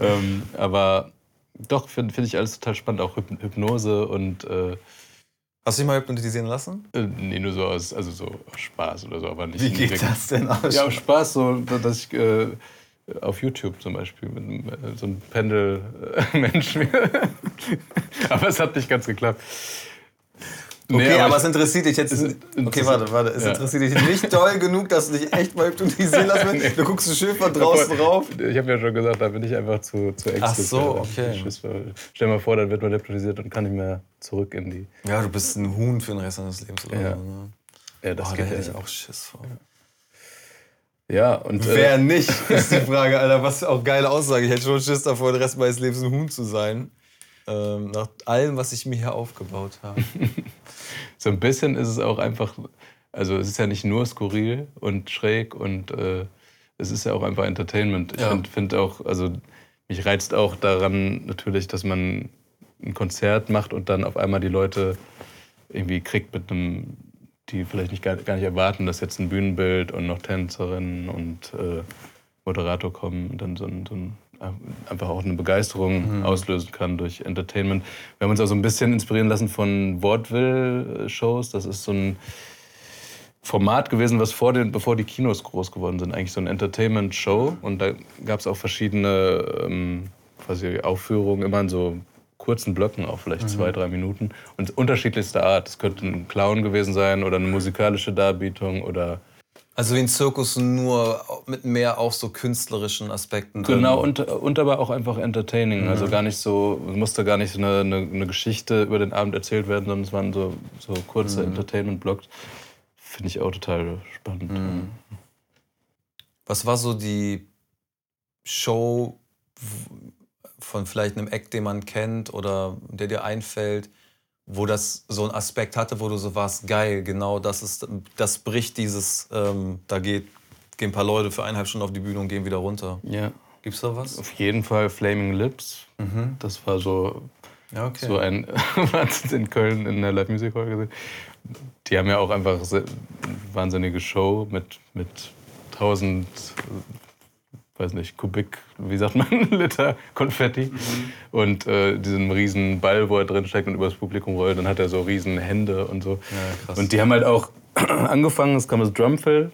Speaker 1: ähm, aber doch, finde find ich alles total spannend, auch Hyp Hypnose und äh,
Speaker 2: Hast du dich mal hypnotisieren lassen?
Speaker 1: äh, nee, nur so aus, also so aus Spaß oder so, aber nicht.
Speaker 2: Wie geht das denn aus?
Speaker 1: Ja, aus Spaß, so, dass ich äh, auf YouTube zum Beispiel mit einem, äh, so ein Pendelmensch. aber es hat nicht ganz geklappt. Nee,
Speaker 2: Okay, aber,
Speaker 1: ich-
Speaker 2: es interessiert dich jetzt. Okay, warte, warte. Es
Speaker 1: Ja.
Speaker 2: interessiert dich nicht doll genug, dass du dich echt mal hypnotisieren lassen willst. Du guckst ein Schiff von draußen drauf.
Speaker 1: Ich habe ja schon gesagt, da bin ich einfach zu, zu.
Speaker 2: Ach so,
Speaker 1: Da
Speaker 2: okay.
Speaker 1: Stell dir mal vor, dann wird man hypnotisiert und kann nicht mehr zurück in die.
Speaker 2: Ja, du bist ein Huhn für den Rest deines Lebens. Oder
Speaker 1: Ja.
Speaker 2: ne?
Speaker 1: Ja, das
Speaker 2: da
Speaker 1: geht
Speaker 2: hätte
Speaker 1: ja.
Speaker 2: ich auch Schiss vor.
Speaker 1: Ja, und. äh,
Speaker 2: Wer nicht, ist die Frage, Alter. Was auch geile Aussage. Ich hätte schon Schiss davor, den Rest meines Lebens ein Huhn zu sein. Ähm, nach allem, was ich mir hier aufgebaut habe.
Speaker 1: so ein bisschen ist es auch einfach, also es ist ja nicht nur skurril und schräg und äh, es ist ja auch einfach Entertainment. Ich
Speaker 2: Ja.
Speaker 1: finde find auch, also mich reizt auch daran natürlich, dass man ein Konzert macht und dann auf einmal die Leute irgendwie kriegt mit einem, die vielleicht nicht, gar, gar nicht erwarten, dass jetzt ein Bühnenbild und noch Tänzerinnen und äh, Moderator kommen und dann so ein, so ein einfach auch eine Begeisterung auslösen kann durch Entertainment. Wir haben uns auch so ein bisschen inspirieren lassen von Vaudeville-Shows. Das ist so ein Format gewesen, was vor den, bevor die Kinos groß geworden sind, eigentlich so ein Entertainment-Show. Und da gab es auch verschiedene ähm, quasi Aufführungen, immer in so kurzen Blöcken, auch vielleicht zwei, drei Minuten. Und unterschiedlichster Art. Es könnte ein Clown gewesen sein oder eine musikalische Darbietung oder
Speaker 2: Also wie ein Zirkus, nur mit mehr auch so künstlerischen Aspekten. drin.
Speaker 1: Genau, und, und aber auch einfach entertaining. Also gar nicht so, musste gar nicht so eine, eine, eine Geschichte über den Abend erzählt werden, sondern es waren so, so kurze Entertainment-Blogs. Finde ich auch total spannend.
Speaker 2: Was war so die Show von vielleicht einem Act, den man kennt oder der dir einfällt, wo das so einen Aspekt hatte, wo du so warst, geil, genau, das ist, das bricht dieses, ähm, da geht, gehen ein paar Leute für eineinhalb Stunden auf die Bühne und gehen wieder runter.
Speaker 1: Ja.
Speaker 2: Gibt's da was?
Speaker 1: Auf jeden Fall Flaming Lips.
Speaker 2: Mhm.
Speaker 1: Das war so,
Speaker 2: Ja, okay.
Speaker 1: so ein, in Köln in der Live Music Hall gesehen. Die haben ja auch einfach se- wahnsinnige Show mit, mit 1000, äh, weiß nicht, Kubik, wie sagt man, Liter Konfetti. Und äh, diesen riesen Ball, wo er drin steckt und übers Publikum rollt. Dann hat er so riesen Hände und so.
Speaker 2: Ja.
Speaker 1: Und die haben halt auch angefangen, es kam das Drumfill.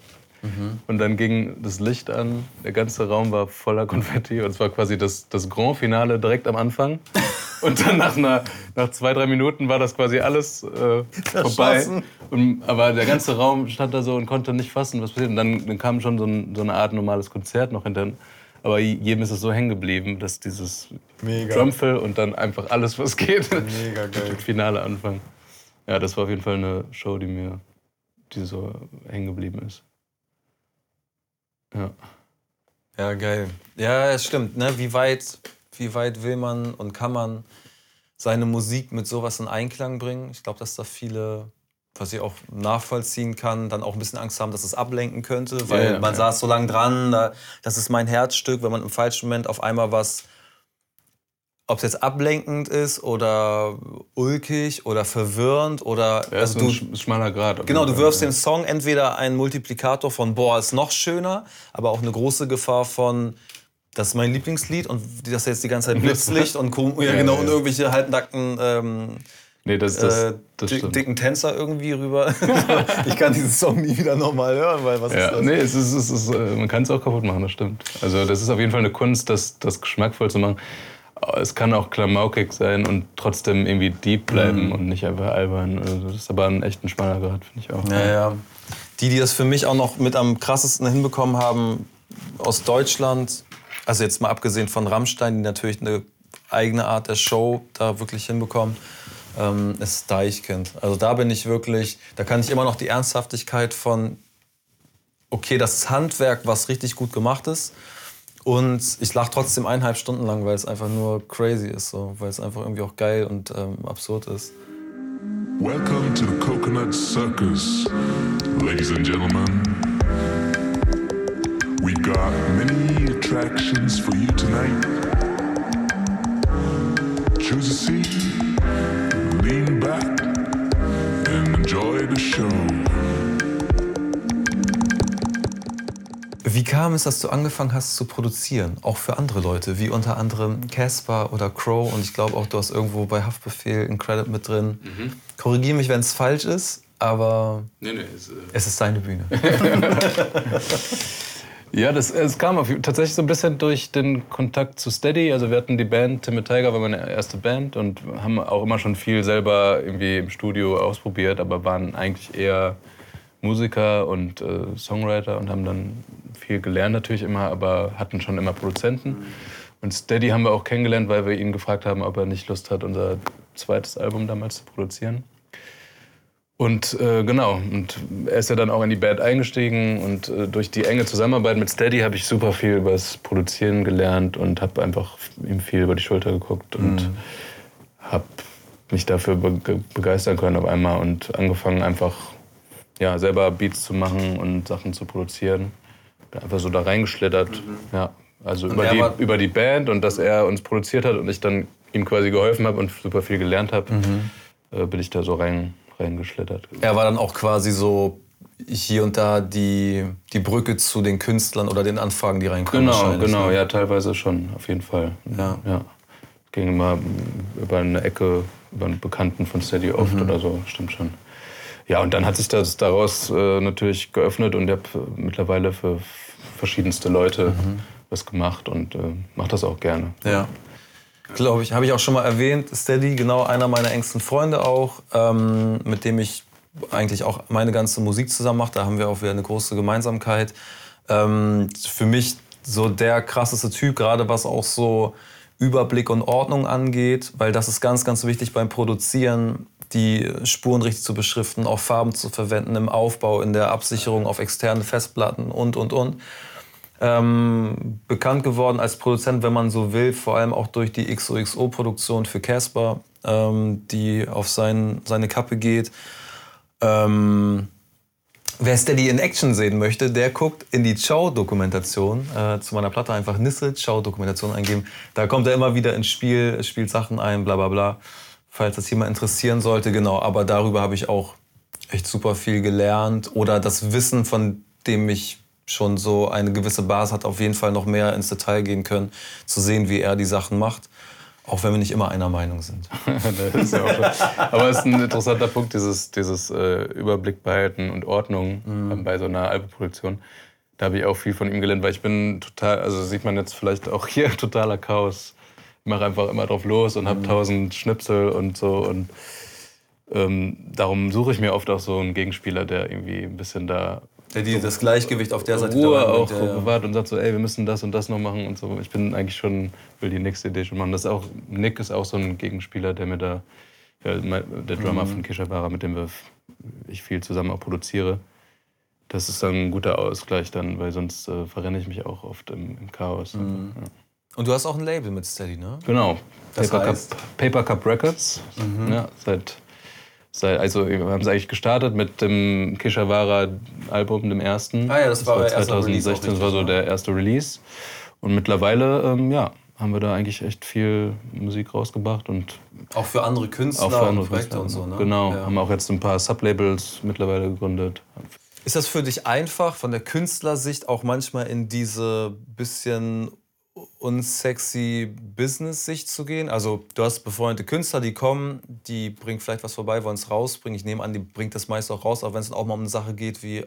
Speaker 1: Und dann ging das Licht an, der ganze Raum war voller Konfetti und es war quasi das, das Grand Finale direkt am Anfang. Und dann nach, einer, nach zwei, drei Minuten war das quasi alles äh, vorbei. Und, aber der ganze Raum stand da so und konnte nicht fassen, was passiert. Und dann, dann kam schon so, ein, so eine Art normales Konzert noch hinterher. Aber jedem ist es so hängen geblieben, dass dieses
Speaker 2: Mega.
Speaker 1: Drumfill und dann einfach alles, was geht,
Speaker 2: Mega geil.
Speaker 1: Finale anfangen. Ja, das war auf jeden Fall eine Show, die mir die so hängen geblieben ist. Ja.
Speaker 2: Ja, geil. Ja, es stimmt. Ne? Wie, weit, wie weit will man und kann man seine Musik mit sowas in Einklang bringen? Ich glaube, dass da viele, was ich auch nachvollziehen kann, dann auch ein bisschen Angst haben, dass es ablenken könnte, weil
Speaker 1: Ja, ja,
Speaker 2: man
Speaker 1: ja.
Speaker 2: saß so lange dran, da, das ist mein Herzstück, wenn man im falschen Moment auf einmal was, ob es jetzt ablenkend ist oder ulkig oder verwirrend oder
Speaker 1: Ja,
Speaker 2: also
Speaker 1: ist ein
Speaker 2: du,
Speaker 1: sch- schmaler Grad.
Speaker 2: Genau, du wirfst
Speaker 1: ja.
Speaker 2: dem Song entweder einen Multiplikator von boah, ist noch schöner, aber auch eine große Gefahr von das ist mein Lieblingslied und das jetzt die ganze Zeit Blitzlicht und, ja, genau,
Speaker 1: ja.
Speaker 2: und irgendwelche halbnackten ähm,
Speaker 1: Nee, das, das,
Speaker 2: äh,
Speaker 1: das
Speaker 2: di-
Speaker 1: stimmt.
Speaker 2: dicken Tänzer irgendwie rüber. ich kann diesen Song nie wieder nochmal hören, weil was ist
Speaker 1: Ja,
Speaker 2: das?
Speaker 1: nee, es ist, es ist, äh, man kann es auch kaputt machen, das stimmt. Also das ist auf jeden Fall eine Kunst, das, das geschmackvoll zu machen. Es kann auch klamaukig sein und trotzdem irgendwie deep bleiben und nicht einfach albern. Also das ist aber ein echt ein schmaler Grad, finde ich auch.
Speaker 2: Ja, ja. Die, die das für mich auch noch mit am krassesten hinbekommen haben aus Deutschland, also jetzt mal abgesehen von Rammstein, die natürlich eine eigene Art der Show da wirklich hinbekommen, ähm, ist Deichkind. Also da bin ich wirklich, da kann ich immer noch die Ernsthaftigkeit von, okay, das Handwerk, was richtig gut gemacht ist. Und ich lache trotzdem eineinhalb Stunden lang, weil es einfach nur crazy ist, so, weil es einfach irgendwie auch geil und ähm, absurd ist.
Speaker 4: Welcome to the Coconut Circus, ladies and gentlemen. We've got many attractions for you tonight. Choose a seat, lean back, and enjoy the show.
Speaker 2: Wie kam es, dass du angefangen hast zu produzieren, auch für andere Leute, wie unter anderem Casper oder Crow und ich glaube auch, du hast irgendwo bei Haftbefehl ein Credit mit drin. Korrigiere mich, wenn es falsch ist, aber
Speaker 1: Nee, nee, es, äh
Speaker 2: es ist deine Bühne.
Speaker 1: Ja, das, es kam auf, tatsächlich so ein bisschen durch den Kontakt zu Steady. Also wir hatten die Band, Timid Tiger war meine erste Band und haben auch immer schon viel selber irgendwie im Studio ausprobiert, aber waren eigentlich eher Musiker und äh, Songwriter und haben dann viel gelernt natürlich immer, aber hatten schon immer Produzenten. Und Steady haben wir auch kennengelernt, weil wir ihn gefragt haben, ob er nicht Lust hat, unser zweites Album damals zu produzieren. Und äh, genau, und er ist ja dann auch in die Band eingestiegen und äh, durch die enge Zusammenarbeit mit Steady habe ich super viel über das Produzieren gelernt und habe einfach ihm viel über die Schulter geguckt und habe mich dafür be begeistern können auf einmal und angefangen einfach ja, selber Beats zu machen und Sachen zu produzieren. Bin einfach so da reingeschlittert. Ja, also über
Speaker 2: er
Speaker 1: die, über die Band und dass er uns produziert hat und ich dann ihm quasi geholfen habe und super viel gelernt habe, äh, bin ich da so rein, reingeschlittert.
Speaker 2: Er war dann auch quasi so hier und da die, die Brücke zu den Künstlern oder den Anfragen, die reinkommen.
Speaker 1: Genau, genau,
Speaker 2: ne?
Speaker 1: ja, teilweise schon, auf jeden Fall.
Speaker 2: Ja.
Speaker 1: ja. Ging immer über eine Ecke, über einen Bekannten von Steady oft
Speaker 2: Mhm.
Speaker 1: oder so, stimmt schon. Ja, und dann hat sich das daraus äh, natürlich geöffnet und ich habe mittlerweile für verschiedenste Leute
Speaker 2: Mhm.
Speaker 1: was gemacht und äh, mache das auch gerne.
Speaker 2: Ja. Glaube ich, habe ich auch schon mal erwähnt. Steady, genau einer meiner engsten Freunde auch, ähm, mit dem ich eigentlich auch meine ganze Musik zusammen mache. Da haben wir auch wieder eine große Gemeinsamkeit. Ähm, für mich so der krasseste Typ, gerade was auch so Überblick und Ordnung angeht, weil das ist ganz, ganz wichtig beim Produzieren, die Spuren richtig zu beschriften, auch Farben zu verwenden im Aufbau, in der Absicherung auf externe Festplatten und, und, und. Ähm, bekannt geworden als Produzent, wenn man so will, vor allem auch durch die XOXO-Produktion für Casper, ähm, die auf sein, seine Kappe geht. Ähm, wer Steady in Action sehen möchte, der guckt in die Chow-Dokumentation äh, zu meiner Platte einfach Nisse Chow-Dokumentation eingeben. Da kommt er immer wieder ins Spiel, spielt Sachen ein, bla bla bla. Falls das jemand interessieren sollte, genau. Aber darüber habe ich auch echt super viel gelernt. Oder das Wissen, von dem ich schon so eine gewisse Basis hat, auf jeden Fall noch mehr ins Detail gehen können, zu sehen, wie er die Sachen macht. Auch wenn wir nicht immer einer Meinung sind.
Speaker 1: ja Aber es ist ein interessanter Punkt, dieses, dieses äh, Überblick behalten und Ordnung mhm. bei so einer Albenproduktion. Da habe ich auch viel von ihm gelernt, weil ich bin total, also sieht man jetzt vielleicht auch hier, totaler Chaos. Ich mache einfach immer drauf los und mhm. habe tausend Schnipsel und so. Und ähm, darum suche ich mir oft auch so einen Gegenspieler, der irgendwie ein bisschen da
Speaker 2: der die, das Gleichgewicht auf der Seite
Speaker 1: Ruhe auch ja, bewahrt und sagt so, ey, wir müssen das und das noch machen und so. Ich bin eigentlich schon, will die nächste Idee schon machen. Das auch, Nick ist auch so ein Gegenspieler, der mir da, ja, der Drummer mhm. von Kishabara, mit dem wir, ich viel zusammen auch produziere. Das ist dann ein guter Ausgleich dann, weil sonst äh, verrenne ich mich auch oft im, im Chaos. Mhm.
Speaker 2: Ja. Und du hast auch ein Label mit Steady, ne?
Speaker 1: Genau. Paper Cup, Paper Cup Records. Mhm. Ja, seit also wir haben es eigentlich gestartet mit dem Kishawara-Album, dem ersten.
Speaker 2: Ah ja, das, das war, war
Speaker 1: 2016, das war so der erste Release. Und mittlerweile, ähm, ja, haben wir da eigentlich echt viel Musik rausgebracht und
Speaker 2: auch für andere Künstler
Speaker 1: auch für andere und Projekte und so, ne? Genau, ja. haben auch jetzt ein paar Sublabels mittlerweile gegründet.
Speaker 2: Ist das für dich einfach, von der Künstlersicht auch manchmal in diese bisschen unsexy Business-Sicht zu gehen? Also du hast befreundete Künstler, die kommen, die bringen vielleicht was vorbei, wollen es rausbringen. Ich nehme an, die bringt das meist auch raus, auch wenn es auch mal um eine Sache geht wie,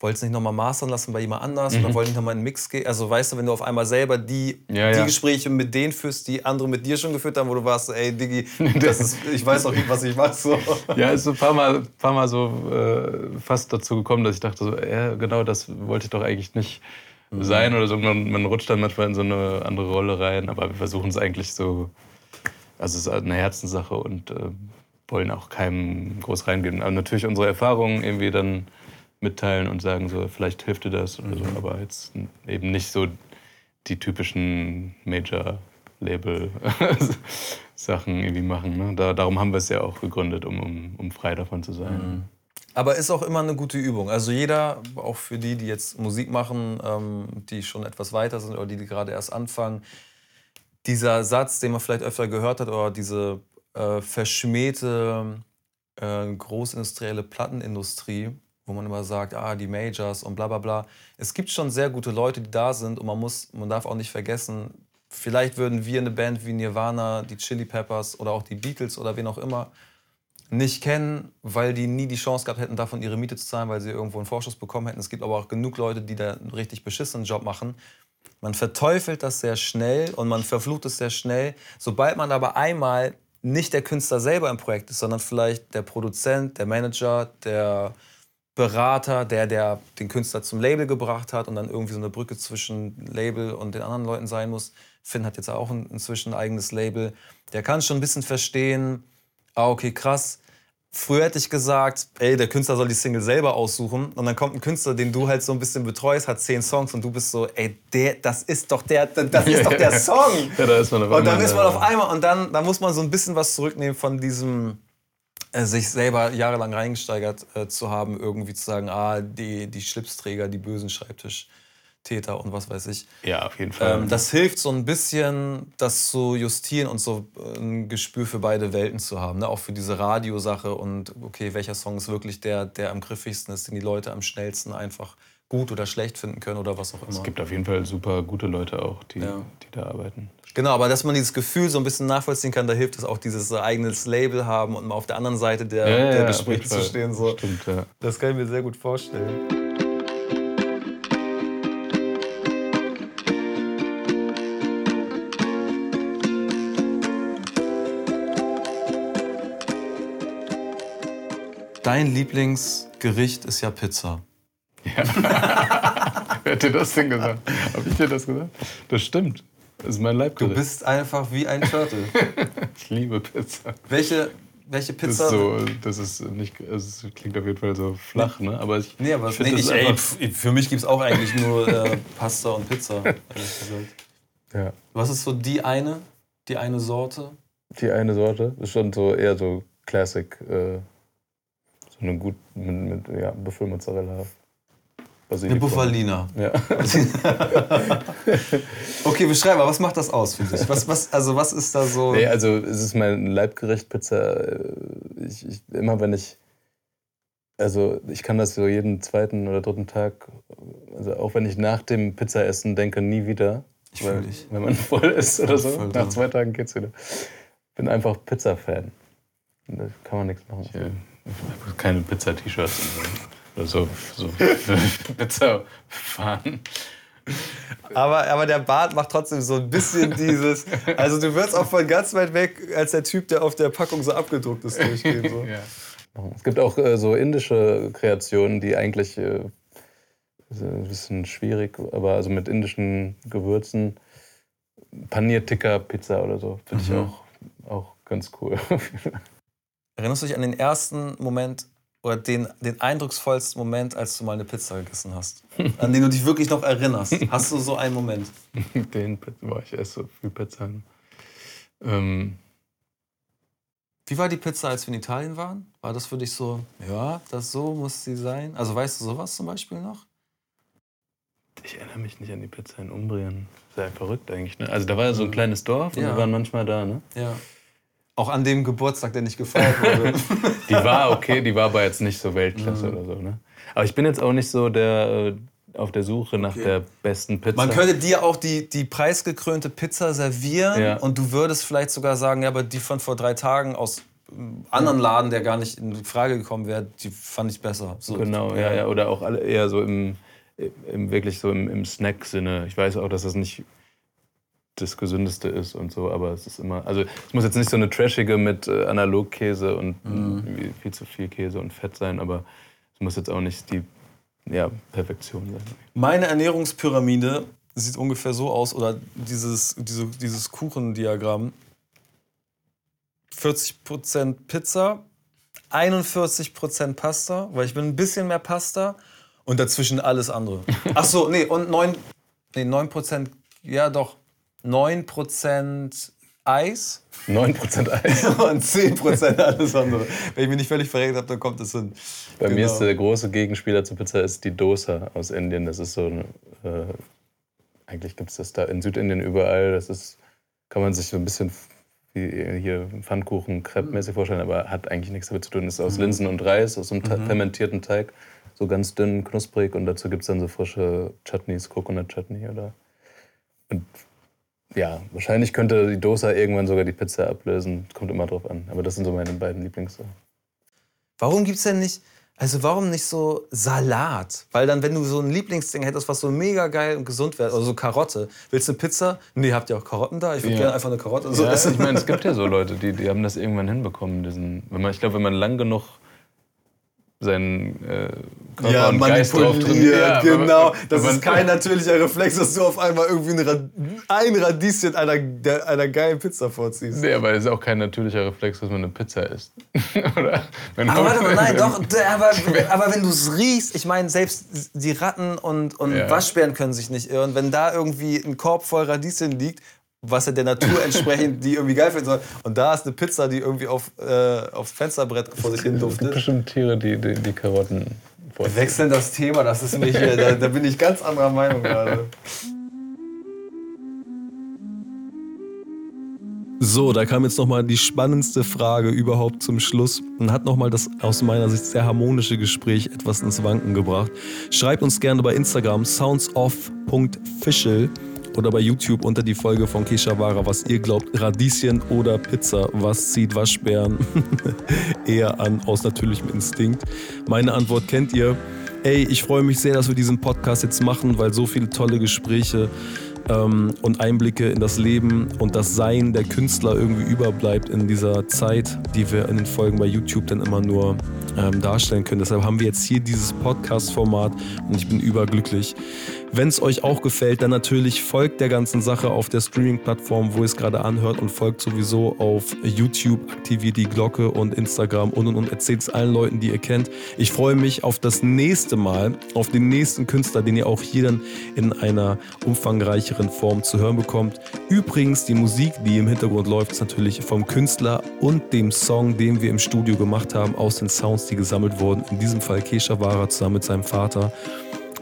Speaker 2: wolltest du nicht nochmal mastern lassen bei jemand anders mhm. oder wollen nicht nochmal in einen Mix gehen? Also weißt du, wenn du auf einmal selber die, ja, die ja. Gespräche mit denen führst, die andere mit dir schon geführt haben, wo du warst, ey Diggi, das ist, ich weiß auch nicht, was ich mache. So.
Speaker 1: Ja, ist so ein paar Mal, paar Mal so äh, fast dazu gekommen, dass ich dachte, so, ja, genau das wollte ich doch eigentlich nicht. Sein oder so. Man, man, rutscht dann manchmal in so eine andere Rolle rein, aber wir versuchen es eigentlich so. Also es ist eine Herzenssache und äh, wollen auch keinem groß reingehen. Aber natürlich unsere Erfahrungen irgendwie dann mitteilen und sagen so, vielleicht hilft dir das oder so, mhm. aber jetzt eben nicht so die typischen Major-Label-Sachen irgendwie machen. Ne? Da, darum haben wir es ja auch gegründet, um, um, um frei davon zu sein. Mhm.
Speaker 2: Aber ist auch immer eine gute Übung. Also jeder, auch für die, die jetzt Musik machen, ähm, die schon etwas weiter sind oder die, die gerade erst anfangen, dieser Satz, den man vielleicht öfter gehört hat, oder diese äh, verschmähte äh, großindustrielle Plattenindustrie, wo man immer sagt, ah, die Majors und bla bla bla. Es gibt schon sehr gute Leute, die da sind und man, muss, man darf auch nicht vergessen, vielleicht würden wir eine Band wie Nirvana, die Chili Peppers oder auch die Beatles oder wen auch immer nicht kennen, weil die nie die Chance gehabt hätten, davon ihre Miete zu zahlen, weil sie irgendwo einen Vorschuss bekommen hätten. Es gibt aber auch genug Leute, die da einen richtig beschissenen Job machen. Man verteufelt das sehr schnell und man verflucht es sehr schnell. Sobald man aber einmal nicht der Künstler selber im Projekt ist, sondern vielleicht der Produzent, der Manager, der Berater, der, der den Künstler zum Label gebracht hat und dann irgendwie so eine Brücke zwischen Label und den anderen Leuten sein muss. Finn hat jetzt auch inzwischen ein eigenes Label. Der kann schon ein bisschen verstehen, ah, okay, krass. Früher hätte ich gesagt, ey, der Künstler soll die Single selber aussuchen. Und dann kommt ein Künstler, den du halt so ein bisschen betreust, hat zehn Songs und du bist so, ey, der, das ist doch der, das ist doch der Song.
Speaker 1: ja, da ist man
Speaker 2: und dann ist man auf einmal und dann, dann muss man so ein bisschen was zurücknehmen von diesem, äh, sich selber jahrelang reingesteigert äh, zu haben, irgendwie zu sagen, ah, die, die Schlipsträger, die bösen Schreibtisch. Täter und was weiß ich.
Speaker 1: Ja, auf jeden Fall.
Speaker 2: Ähm, das hilft so ein bisschen, das zu justieren und so äh, ein Gespür für beide Welten zu haben. Ne? Auch für diese Radiosache und okay, welcher Song ist wirklich der, der am griffigsten ist, den die Leute am schnellsten einfach gut oder schlecht finden können oder was auch immer.
Speaker 1: Es gibt auf jeden Fall super gute Leute auch, die, ja. die da arbeiten.
Speaker 2: Genau, aber dass man dieses Gefühl so ein bisschen nachvollziehen kann, da hilft es auch dieses eigenes Label haben und mal auf der anderen Seite der, ja, der ja, Gespräche zu stehen. So.
Speaker 1: Stimmt, ja.
Speaker 2: Das kann ich mir sehr gut vorstellen. Dein Lieblingsgericht ist ja Pizza.
Speaker 1: Ja. Wer hat dir das denn gesagt? Hab ich dir das gesagt? Das stimmt. Das ist mein Leibgericht.
Speaker 2: Du bist einfach wie ein Turtle.
Speaker 1: ich liebe Pizza.
Speaker 2: Welche, welche
Speaker 1: Das
Speaker 2: Pizza?
Speaker 1: ist so, das ist nicht, es klingt auf jeden Fall so flach, ne? Aber ich,
Speaker 2: Nee, aber
Speaker 1: ich
Speaker 2: nee,
Speaker 1: das
Speaker 2: ich, ey, für mich gibt es auch eigentlich nur äh, Pasta und Pizza. ehrlich gesagt.
Speaker 1: ja.
Speaker 2: Was ist so die eine, die eine Sorte?
Speaker 1: Die eine Sorte ist schon so eher so Classic, äh, eine gut mit, mit ja, Büffelmozzarella.
Speaker 2: Eine. Buffalina.
Speaker 1: Ja.
Speaker 2: Okay, beschreib mal, was macht das aus für dich? Was, was, also was ist da so?
Speaker 1: Nee, also es ist mein Leibgericht Pizza. äh, Ich, ich, immer wenn ich, also ich kann das so jeden zweiten oder dritten Tag, also auch wenn ich nach dem Pizzaessen denke, nie wieder.
Speaker 2: Ich
Speaker 1: Weil-
Speaker 2: dich.
Speaker 1: Wenn man voll ist oder so, nach zwei Tagen geht's wieder. Bin einfach Pizza-Fan. Da kann man nichts machen. Ich, habe keine Pizza-T-Shirts oder so, so Pizza fahren.
Speaker 2: Aber, aber der Bart macht trotzdem so ein bisschen dieses. Also du wirst auch von ganz weit weg als der Typ, der auf der Packung so abgedruckt ist, durchgehen. So.
Speaker 1: Es gibt auch äh, so indische Kreationen, die eigentlich äh, ein bisschen schwierig, aber also mit indischen Gewürzen. Paneer Tikka Pizza oder so finde ich
Speaker 2: Mhm.
Speaker 1: auch, auch ganz cool.
Speaker 2: Erinnerst du dich an den ersten Moment oder den, den eindrucksvollsten Moment, als du mal eine Pizza gegessen hast? An den du dich wirklich noch erinnerst? Hast du so einen Moment?
Speaker 1: Den boah, ich esse so viel Pizza. Ähm,
Speaker 2: Wie war die Pizza, als wir in Italien waren? War das für dich so, ja, das so muss sie sein? Also weißt du sowas zum Beispiel noch?
Speaker 1: ich erinnere mich nicht an die Pizza in Umbrien. Sehr verrückt eigentlich. Ne? Also da war ja so ein kleines Dorf und
Speaker 2: Ja.
Speaker 1: wir waren manchmal da. Ne?
Speaker 2: Ja. Auch an dem Geburtstag, der nicht gefeiert wurde.
Speaker 1: Die war okay, die war aber jetzt nicht so Weltklasse
Speaker 2: Mhm.
Speaker 1: oder so. Ne? Aber ich bin jetzt auch nicht so der äh, auf der Suche nach der besten Pizza.
Speaker 2: Man könnte dir auch die, die preisgekrönte Pizza servieren
Speaker 1: Ja.
Speaker 2: und du würdest vielleicht sogar sagen, ja, aber die von vor drei Tagen aus einem anderen Laden, der gar nicht in Frage gekommen wäre, die fand ich besser. So.
Speaker 1: Genau, ja, ja. Oder auch alle eher so im, im wirklich so im, im Snack-Sinne. Ich weiß auch, dass das nicht das Gesündeste ist und so, aber es ist immer. Also es muss jetzt nicht so eine trashige mit äh, Analogkäse und irgendwie viel zu viel Käse und Fett sein, aber es muss jetzt auch nicht die ja, Perfektion sein.
Speaker 2: Meine Ernährungspyramide sieht ungefähr so aus, oder dieses, diese, dieses Kuchendiagramm. 40% Pizza, 41% Pasta, weil ich bin ein bisschen mehr Pasta und dazwischen alles andere. Ach so, nee, und 9, nee, 9%, ja doch, 9% Eis
Speaker 1: 9% Eis.
Speaker 2: und 10% alles andere. Wenn ich mich nicht völlig verregt habe, dann kommt es hin.
Speaker 1: Bei mir
Speaker 2: Genau.
Speaker 1: ist der große Gegenspieler zur Pizza ist die Dosa aus Indien. Das ist so eine, äh, eigentlich gibt es das da in Südindien überall. Das ist, kann man sich so ein bisschen wie hier Pfannkuchen, Crepe-mäßig vorstellen, aber hat eigentlich nichts damit zu tun. Das ist aus Linsen und Reis, aus so einem te- fermentierten Teig, so ganz dünn, knusprig und dazu gibt es dann so frische Chutneys, Coconut Chutney oder. Und ja, wahrscheinlich könnte die Dosa irgendwann sogar die Pizza ablösen. Kommt immer drauf an. Aber das sind so meine beiden Lieblings.
Speaker 2: Warum gibt's denn nicht, also warum nicht so Salat? Weil dann, wenn du so ein Lieblingsding hättest, was so mega geil und gesund wäre, also so Karotte. Willst du eine Pizza? Nee, habt ihr auch Karotten da? Ich würde
Speaker 1: Ja.
Speaker 2: gerne einfach eine Karotte. So
Speaker 1: ja,
Speaker 2: essen.
Speaker 1: ich meine, es gibt ja so Leute, die, die haben das irgendwann hinbekommen. Diesen, wenn man, ich glaube, wenn man lang genug seinen äh, Körper und Geist drauf trainiert. Ja,
Speaker 2: genau. Das ist kein natürlicher Reflex, dass du auf einmal irgendwie ein, Rad ein Radieschen einer, der, einer geilen Pizza vorziehst.
Speaker 1: Nee, aber es ist auch kein natürlicher Reflex, dass man eine Pizza isst. Oder? Wenn
Speaker 2: Aber warte mal, nein, doch, aber, aber wenn du es riechst, ich meine, selbst die Ratten und, und
Speaker 1: Ja.
Speaker 2: Waschbären können sich nicht irren. Wenn da irgendwie ein Korb voll Radieschen liegt, was ja der Natur entsprechend die irgendwie geil finden soll, und da ist eine Pizza, die irgendwie auf, äh, aufs Fensterbrett vor sich hin
Speaker 1: Es gibt
Speaker 2: duftet.
Speaker 1: bestimmt Tiere, die die, die Karotten
Speaker 2: Wir
Speaker 1: vorziehen.
Speaker 2: wechseln das Thema, das ist mich, hier, da, da bin ich ganz anderer Meinung gerade.
Speaker 3: So, da kam jetzt nochmal die spannendste Frage überhaupt zum Schluss und hat nochmal das aus meiner Sicht sehr harmonische Gespräch etwas ins Wanken gebracht. Schreibt uns gerne bei Instagram soundsoff.official oder bei YouTube unter die Folge von Kesha Wara, was ihr glaubt, Radieschen oder Pizza, was zieht Waschbären eher an, aus natürlichem Instinkt. Meine Antwort kennt ihr. Ey, ich freue mich sehr, dass wir diesen Podcast jetzt machen, weil so viele tolle Gespräche ähm, und Einblicke in das Leben und das Sein der Künstler irgendwie überbleibt in dieser Zeit, die wir in den Folgen bei YouTube dann immer nur ähm, darstellen können. Deshalb haben wir jetzt hier dieses Podcast-Format und ich bin überglücklich.
Speaker 2: Wenn es euch auch gefällt, dann natürlich folgt der ganzen Sache auf der Streaming-Plattform, wo ihr es gerade anhört und folgt sowieso auf YouTube, aktiviert die Glocke und Instagram und und und erzählt es allen Leuten, die ihr kennt. Ich freue mich auf das nächste Mal, auf den nächsten Künstler, den ihr auch hier dann in einer umfangreicheren Form zu hören bekommt. Übrigens, die Musik, die im Hintergrund läuft, ist natürlich vom Künstler und dem Song, den wir im Studio gemacht haben, aus den Sounds, die gesammelt wurden. In diesem Fall Kesha Wara zusammen mit seinem Vater.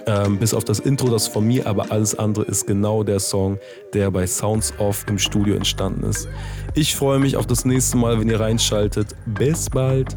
Speaker 2: Ähm, bis auf das Intro, das von mir, aber alles andere ist genau der Song, der bei Sounds Off im Studio entstanden ist. Ich freue mich auf das nächste Mal, wenn ihr reinschaltet. Bis bald.